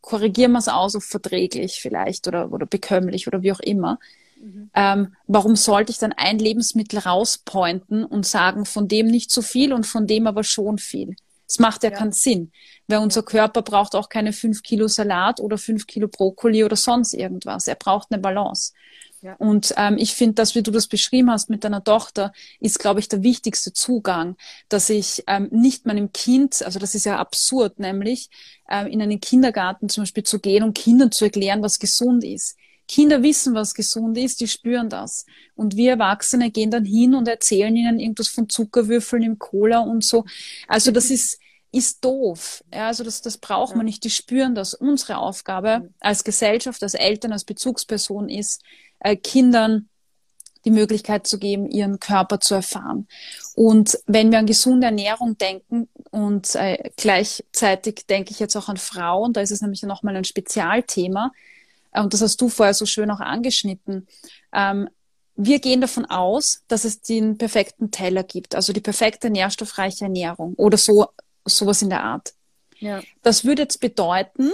korrigiere mal es aus auf verträglich vielleicht oder, oder bekömmlich oder wie auch immer, Mhm. Ähm, warum sollte ich dann ein Lebensmittel rauspointen und sagen, von dem nicht so viel und von dem aber schon viel? Das macht ja, ja. keinen Sinn, weil unser ja. Körper braucht auch keine fünf Kilo Salat oder fünf Kilo Brokkoli oder sonst irgendwas. Er braucht eine Balance. Ja. Und ähm, ich finde, das, wie du das beschrieben hast mit deiner Tochter, ist, glaube ich, der wichtigste Zugang, dass ich ähm, nicht meinem Kind, also das ist ja absurd, nämlich ähm, in einen Kindergarten zum Beispiel zu gehen und Kindern zu erklären, was gesund ist. Kinder wissen, was gesund ist, die spüren das. Und wir Erwachsene gehen dann hin und erzählen ihnen irgendwas von Zuckerwürfeln im Cola und so. Also das ist, ist doof. Ja, also das, das braucht man nicht. Die spüren das. Unsere Aufgabe als Gesellschaft, als Eltern, als Bezugsperson ist, äh, Kindern die Möglichkeit zu geben, ihren Körper zu erfahren. Und wenn wir an gesunde Ernährung denken und äh, gleichzeitig denke ich jetzt auch an Frauen, da ist es nämlich nochmal ein Spezialthema, und das hast du vorher so schön auch angeschnitten. Ähm, wir gehen davon aus, dass es den perfekten Teller gibt, also die perfekte nährstoffreiche Ernährung oder so sowas in der Art. Ja. Das würde jetzt bedeuten,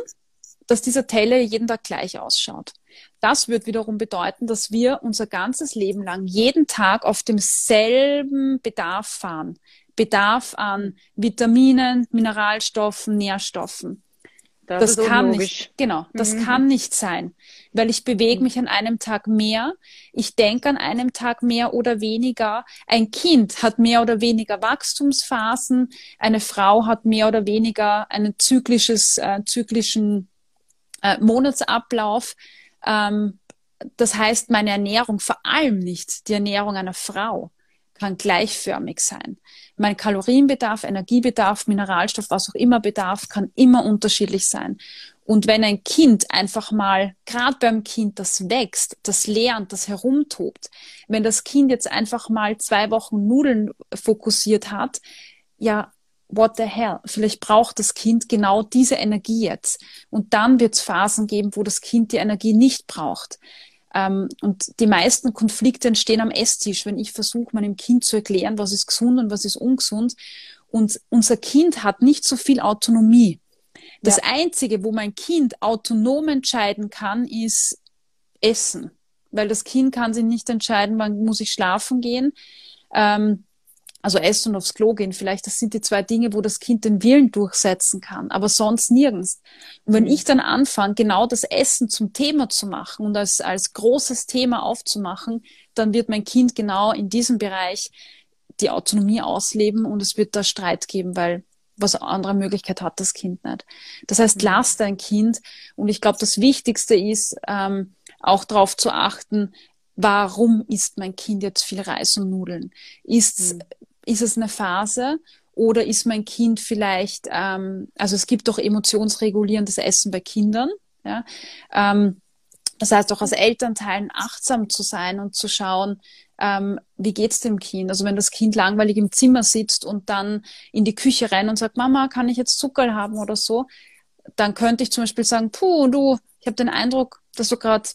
dass dieser Teller jeden Tag gleich ausschaut. Das wird wiederum bedeuten, dass wir unser ganzes Leben lang jeden Tag auf demselben Bedarf fahren. Bedarf an Vitaminen, Mineralstoffen, Nährstoffen. Das, das kann nicht, genau, das mhm. kann nicht sein, weil ich bewege mich an einem Tag mehr, ich denke an einem Tag mehr oder weniger. Ein Kind hat mehr oder weniger Wachstumsphasen, eine Frau hat mehr oder weniger einen zyklisches, äh, zyklischen äh, Monatsablauf. Ähm, das heißt, meine Ernährung, vor allem nicht die Ernährung einer Frau, kann gleichförmig sein. Mein Kalorienbedarf, Energiebedarf, Mineralstoff, was auch immer Bedarf, kann immer unterschiedlich sein. Und wenn ein Kind einfach mal, gerade beim Kind, das wächst, das lernt, das herumtobt, wenn das Kind jetzt einfach mal zwei Wochen Nudeln fokussiert hat, ja, what the hell? Vielleicht braucht das Kind genau diese Energie jetzt. Und dann wird es Phasen geben, wo das Kind die Energie nicht braucht. Ähm, und die meisten Konflikte entstehen am Esstisch, wenn ich versuche, meinem Kind zu erklären, was ist gesund und was ist ungesund. Und unser Kind hat nicht so viel Autonomie. Das ja. Einzige, wo mein Kind autonom entscheiden kann, ist Essen. Weil das Kind kann sich nicht entscheiden, wann muss ich schlafen gehen. Ähm, also essen und aufs Klo gehen, vielleicht, das sind die zwei Dinge, wo das Kind den Willen durchsetzen kann, aber sonst nirgends. Und wenn mhm. ich dann anfange, genau das Essen zum Thema zu machen und als, als großes Thema aufzumachen, dann wird mein Kind genau in diesem Bereich die Autonomie ausleben und es wird da Streit geben, weil was andere Möglichkeit hat das Kind nicht. Das heißt, mhm. lass dein Kind und ich glaube, das Wichtigste ist, ähm, auch darauf zu achten, warum isst mein Kind jetzt viel Reis und Nudeln? Ist, mhm ist es eine Phase oder ist mein Kind vielleicht, ähm, also es gibt doch emotionsregulierendes Essen bei Kindern. Ja? Ähm, das heißt auch als Elternteilen achtsam zu sein und zu schauen, ähm, wie geht's dem Kind? Also wenn das Kind langweilig im Zimmer sitzt und dann in die Küche rennt und sagt, Mama, kann ich jetzt Zucker haben oder so, dann könnte ich zum Beispiel sagen, puh, du, ich habe den Eindruck, dass du gerade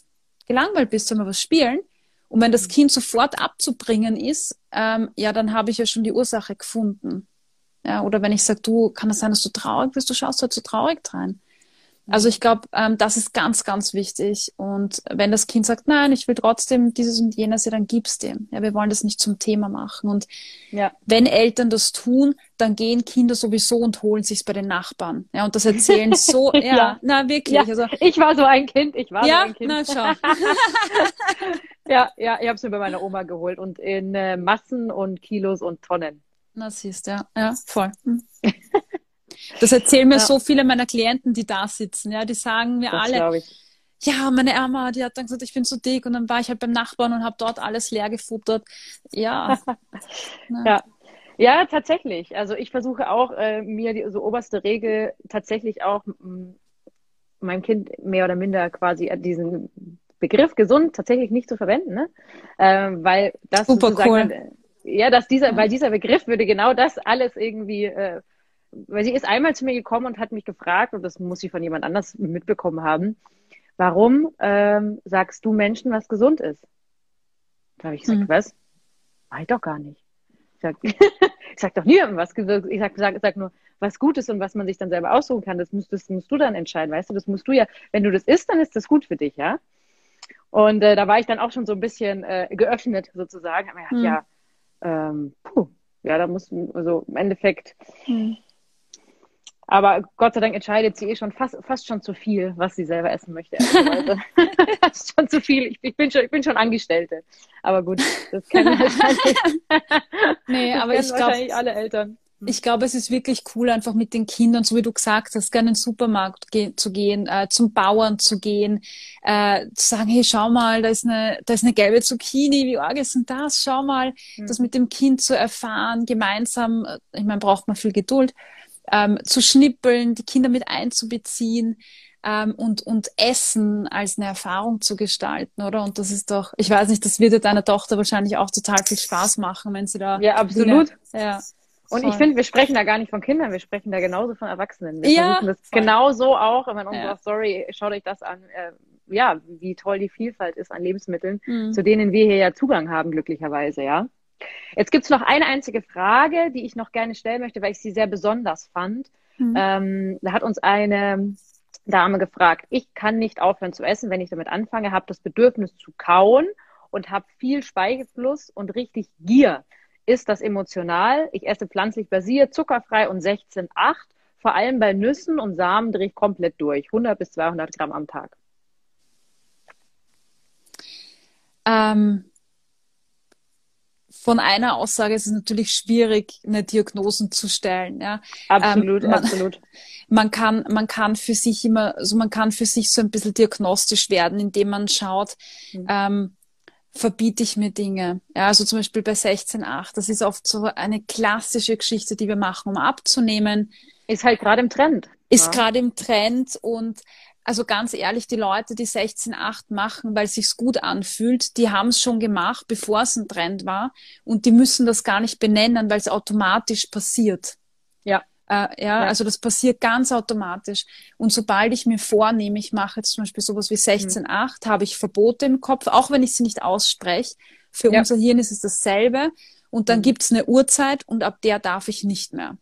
gelangweilt bist, sollen wir was spielen? Und wenn das Kind sofort abzubringen ist, ähm, ja, dann habe ich ja schon die Ursache gefunden. Ja, oder wenn ich sage, du, kann es sein, dass du traurig bist, du schaust halt so traurig rein. Also ich glaube, ähm, das ist ganz, ganz wichtig. Und wenn das Kind sagt, nein, ich will trotzdem dieses und jenes, ja, dann gib's dem. Ja, wir wollen das nicht zum Thema machen. Und ja. wenn Eltern das tun, dann gehen Kinder sowieso und holen sich's bei den Nachbarn. Ja, und das erzählen so, ja, ja, na wirklich. Ja, also, ich war so ein Kind, ich war so ein Kind. Na, schau. ja, ja, ich habe es mir bei meiner Oma geholt und in äh, Massen und Kilos und Tonnen. Na siehst ja, ja, voll. Hm. Das erzählen mir ja. so viele meiner Klienten, die da sitzen. Ja, die sagen mir das alle, ja, meine Emma, die hat dann gesagt, ich bin zu dick und dann war ich halt beim Nachbarn und habe dort alles leer gefuttert. Ja. ja. Ja, tatsächlich. Also ich versuche auch, äh, mir die so oberste Regel tatsächlich auch meinem Kind mehr oder minder quasi diesen Begriff gesund tatsächlich nicht zu verwenden, ne? Ähm, weil das Super cool. ja, dass dieser, weil dieser Begriff würde genau das alles irgendwie äh, weil sie ist einmal zu mir gekommen und hat mich gefragt, und das muss sie von jemand anders mitbekommen haben, warum ähm, sagst du Menschen, was gesund ist? Da habe ich gesagt, hm. was? Mach ich doch gar nicht. Ich sag, ich sag doch niemandem was gesund. Ich sag, sag, sag nur, was gut ist und was man sich dann selber aussuchen kann. Das musst, das musst du dann entscheiden, weißt du? Das musst du ja, wenn du das isst, dann ist das gut für dich, ja? Und äh, da war ich dann auch schon so ein bisschen äh, geöffnet sozusagen. Aber hm. ja, ähm, puh, ja, da muss, also im Endeffekt, hm. Aber Gott sei Dank entscheidet sie eh schon fast, fast schon zu viel, was sie selber essen möchte. das ist schon zu viel. Ich, ich, bin schon, ich bin schon Angestellte. Aber gut, das kennen wahrscheinlich, nee, aber ich glaube, alle Eltern. Hm. Ich glaube, es ist wirklich cool, einfach mit den Kindern, so wie du gesagt hast, gerne in den Supermarkt ge zu gehen, äh, zum Bauern zu gehen, äh, zu sagen, hey, schau mal, da ist eine, da ist eine gelbe Zucchini, wie arg ist denn das? Schau mal, mhm. das mit dem Kind zu erfahren, gemeinsam, äh, ich meine, braucht man viel Geduld, ähm, zu schnippeln, die Kinder mit einzubeziehen. ähm, und, und Essen als eine Erfahrung zu gestalten, oder? Und das ist doch, ich weiß nicht, das wird deiner Tochter wahrscheinlich auch total viel Spaß machen, wenn sie da. Ja, absolut. ja. Und voll. ich finde, wir sprechen da gar nicht von Kindern, wir sprechen da genauso von Erwachsenen. Wir ja, das genauso auch in unserer ja. Story. Schaut euch das an, äh, ja, wie toll die Vielfalt ist an Lebensmitteln, mhm. zu denen wir hier ja Zugang haben, glücklicherweise, ja. Jetzt gibt's noch eine einzige Frage, die ich noch gerne stellen möchte, weil ich sie sehr besonders fand. Mhm. Ähm, da hat uns eine Dame gefragt, ich kann nicht aufhören zu essen, wenn ich damit anfange, habe das Bedürfnis zu kauen und habe viel Speigefluss und richtig Gier. Ist das emotional? Ich esse pflanzlich basiert, zuckerfrei und 16,8. Vor allem bei Nüssen und Samen drehe ich komplett durch. 100 bis 200 Gramm am Tag. Ähm, von einer Aussage ist es natürlich schwierig, eine Diagnosen zu stellen. Ja. Absolut, ähm, man, absolut. Man kann, man kann für sich immer, also man kann für sich so ein bisschen diagnostisch werden, indem man schaut, mhm. ähm, verbiete ich mir Dinge. Ja, also zum Beispiel bei 16.8, das ist oft so eine klassische Geschichte, die wir machen, um abzunehmen. Ist halt gerade im Trend. Ist ja. gerade im Trend und also ganz ehrlich, die Leute, die 16,8 machen, weil es sich gut anfühlt, die haben es schon gemacht, bevor es ein Trend war. Und die müssen das gar nicht benennen, weil es automatisch passiert. Ja. Äh, ja, ja, also das passiert ganz automatisch. Und sobald ich mir vornehme, ich mache jetzt zum Beispiel sowas wie 16,8, mhm. habe ich Verbote im Kopf, auch wenn ich sie nicht ausspreche. Für ja. unser Hirn ist es dasselbe. Und dann mhm. gibt es eine Uhrzeit und ab der darf ich nicht mehr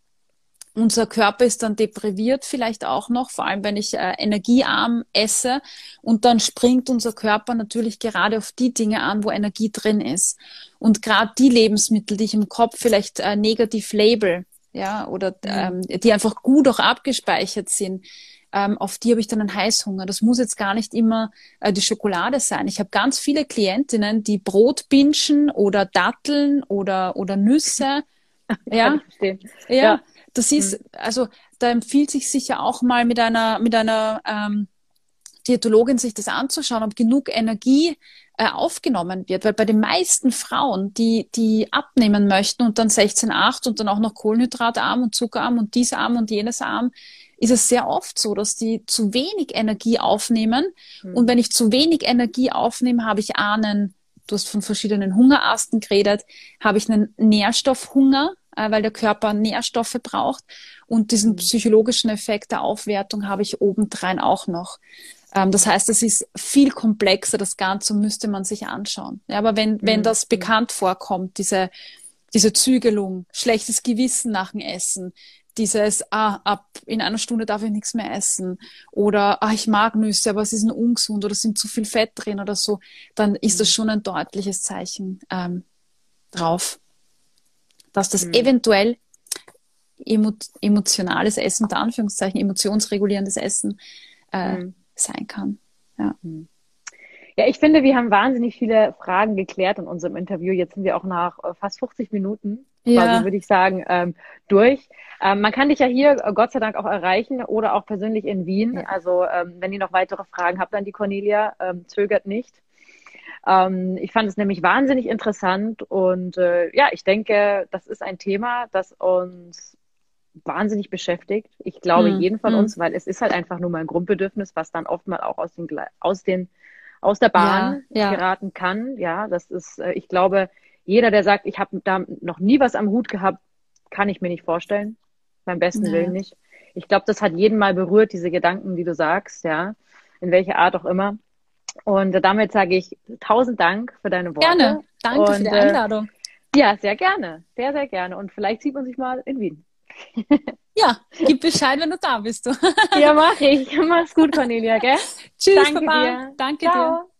unser Körper ist dann depriviert vielleicht auch noch, vor allem wenn ich äh, energiearm esse. Und dann springt unser Körper natürlich gerade auf die Dinge an, wo Energie drin ist. Und gerade die Lebensmittel, die ich im Kopf vielleicht äh, negativ label, ja, oder mhm. ähm, die einfach gut auch abgespeichert sind, ähm, auf die habe ich dann einen Heißhunger. Das muss jetzt gar nicht immer äh, die Schokolade sein. Ich habe ganz viele Klientinnen, die Brot binschen oder Datteln oder, oder Nüsse. ja, ja, ja, das ist, mhm. also da empfiehlt sich sicher auch mal mit einer, mit einer ähm, Diätologin sich das anzuschauen, ob genug Energie äh, aufgenommen wird. Weil bei den meisten Frauen, die, die abnehmen möchten und dann 16,8 und dann auch noch kohlenhydratarm und zuckerarm und dies arm und jenes arm, ist es sehr oft so, dass die zu wenig Energie aufnehmen. Mhm. Und wenn ich zu wenig Energie aufnehme, habe ich einen, du hast von verschiedenen Hungerasten geredet, habe ich einen Nährstoffhunger, äh, weil der Körper Nährstoffe braucht. Und diesen mhm. psychologischen Effekt der Aufwertung habe ich obendrein auch noch. Ähm, das heißt, es ist viel komplexer, das Ganze müsste man sich anschauen. Ja, aber wenn, wenn mhm. das bekannt vorkommt, diese, diese Zügelung, schlechtes Gewissen nach dem Essen, dieses, ah, ab in einer Stunde darf ich nichts mehr essen oder ah, ich mag Nüsse, aber es ist ungesund oder es sind zu viel Fett drin oder so, dann ist das mhm. schon ein deutliches Zeichen ähm, drauf dass das mhm. eventuell emo emotionales Essen, unter Anführungszeichen, emotionsregulierendes Essen äh, mhm. Sein kann. Ja. Mhm. Ja, ich finde, wir haben wahnsinnig viele Fragen geklärt in unserem Interview. Jetzt sind wir auch nach äh, fast 50 Minuten, ja. quasi, würde ich sagen, ähm, durch. Ähm, man kann dich ja hier äh, Gott sei Dank auch erreichen oder auch persönlich in Wien. Ja. Also ähm, wenn ihr noch weitere Fragen habt an die Cornelia, zögert nicht. Ich fand es nämlich wahnsinnig interessant und äh, ja, ich denke, das ist ein Thema, das uns wahnsinnig beschäftigt. Ich glaube, mm, jeden von mm. uns, weil es ist halt einfach nur mal ein Grundbedürfnis, was dann oftmal auch aus den, aus den, aus der Bahn ja, ja. geraten kann. Ja, das ist, äh, ich glaube, jeder, der sagt, ich habe da noch nie was am Hut gehabt, kann ich mir nicht vorstellen. Beim besten nee. Willen nicht. Ich glaube, das hat jeden mal berührt, diese Gedanken, die du sagst, ja, in welcher Art auch immer. Und damit sage ich tausend Dank für deine Worte. Gerne. Danke und, für die äh, Einladung. Äh, ja, sehr gerne. Sehr, sehr gerne. Und vielleicht sieht man sich mal in Wien. Ja, gib Bescheid, wenn du da bist. ja, mach ich. Mach's gut, Cornelia, gell? Tschüss, Danke Papa. Dir. Danke Ciao. dir.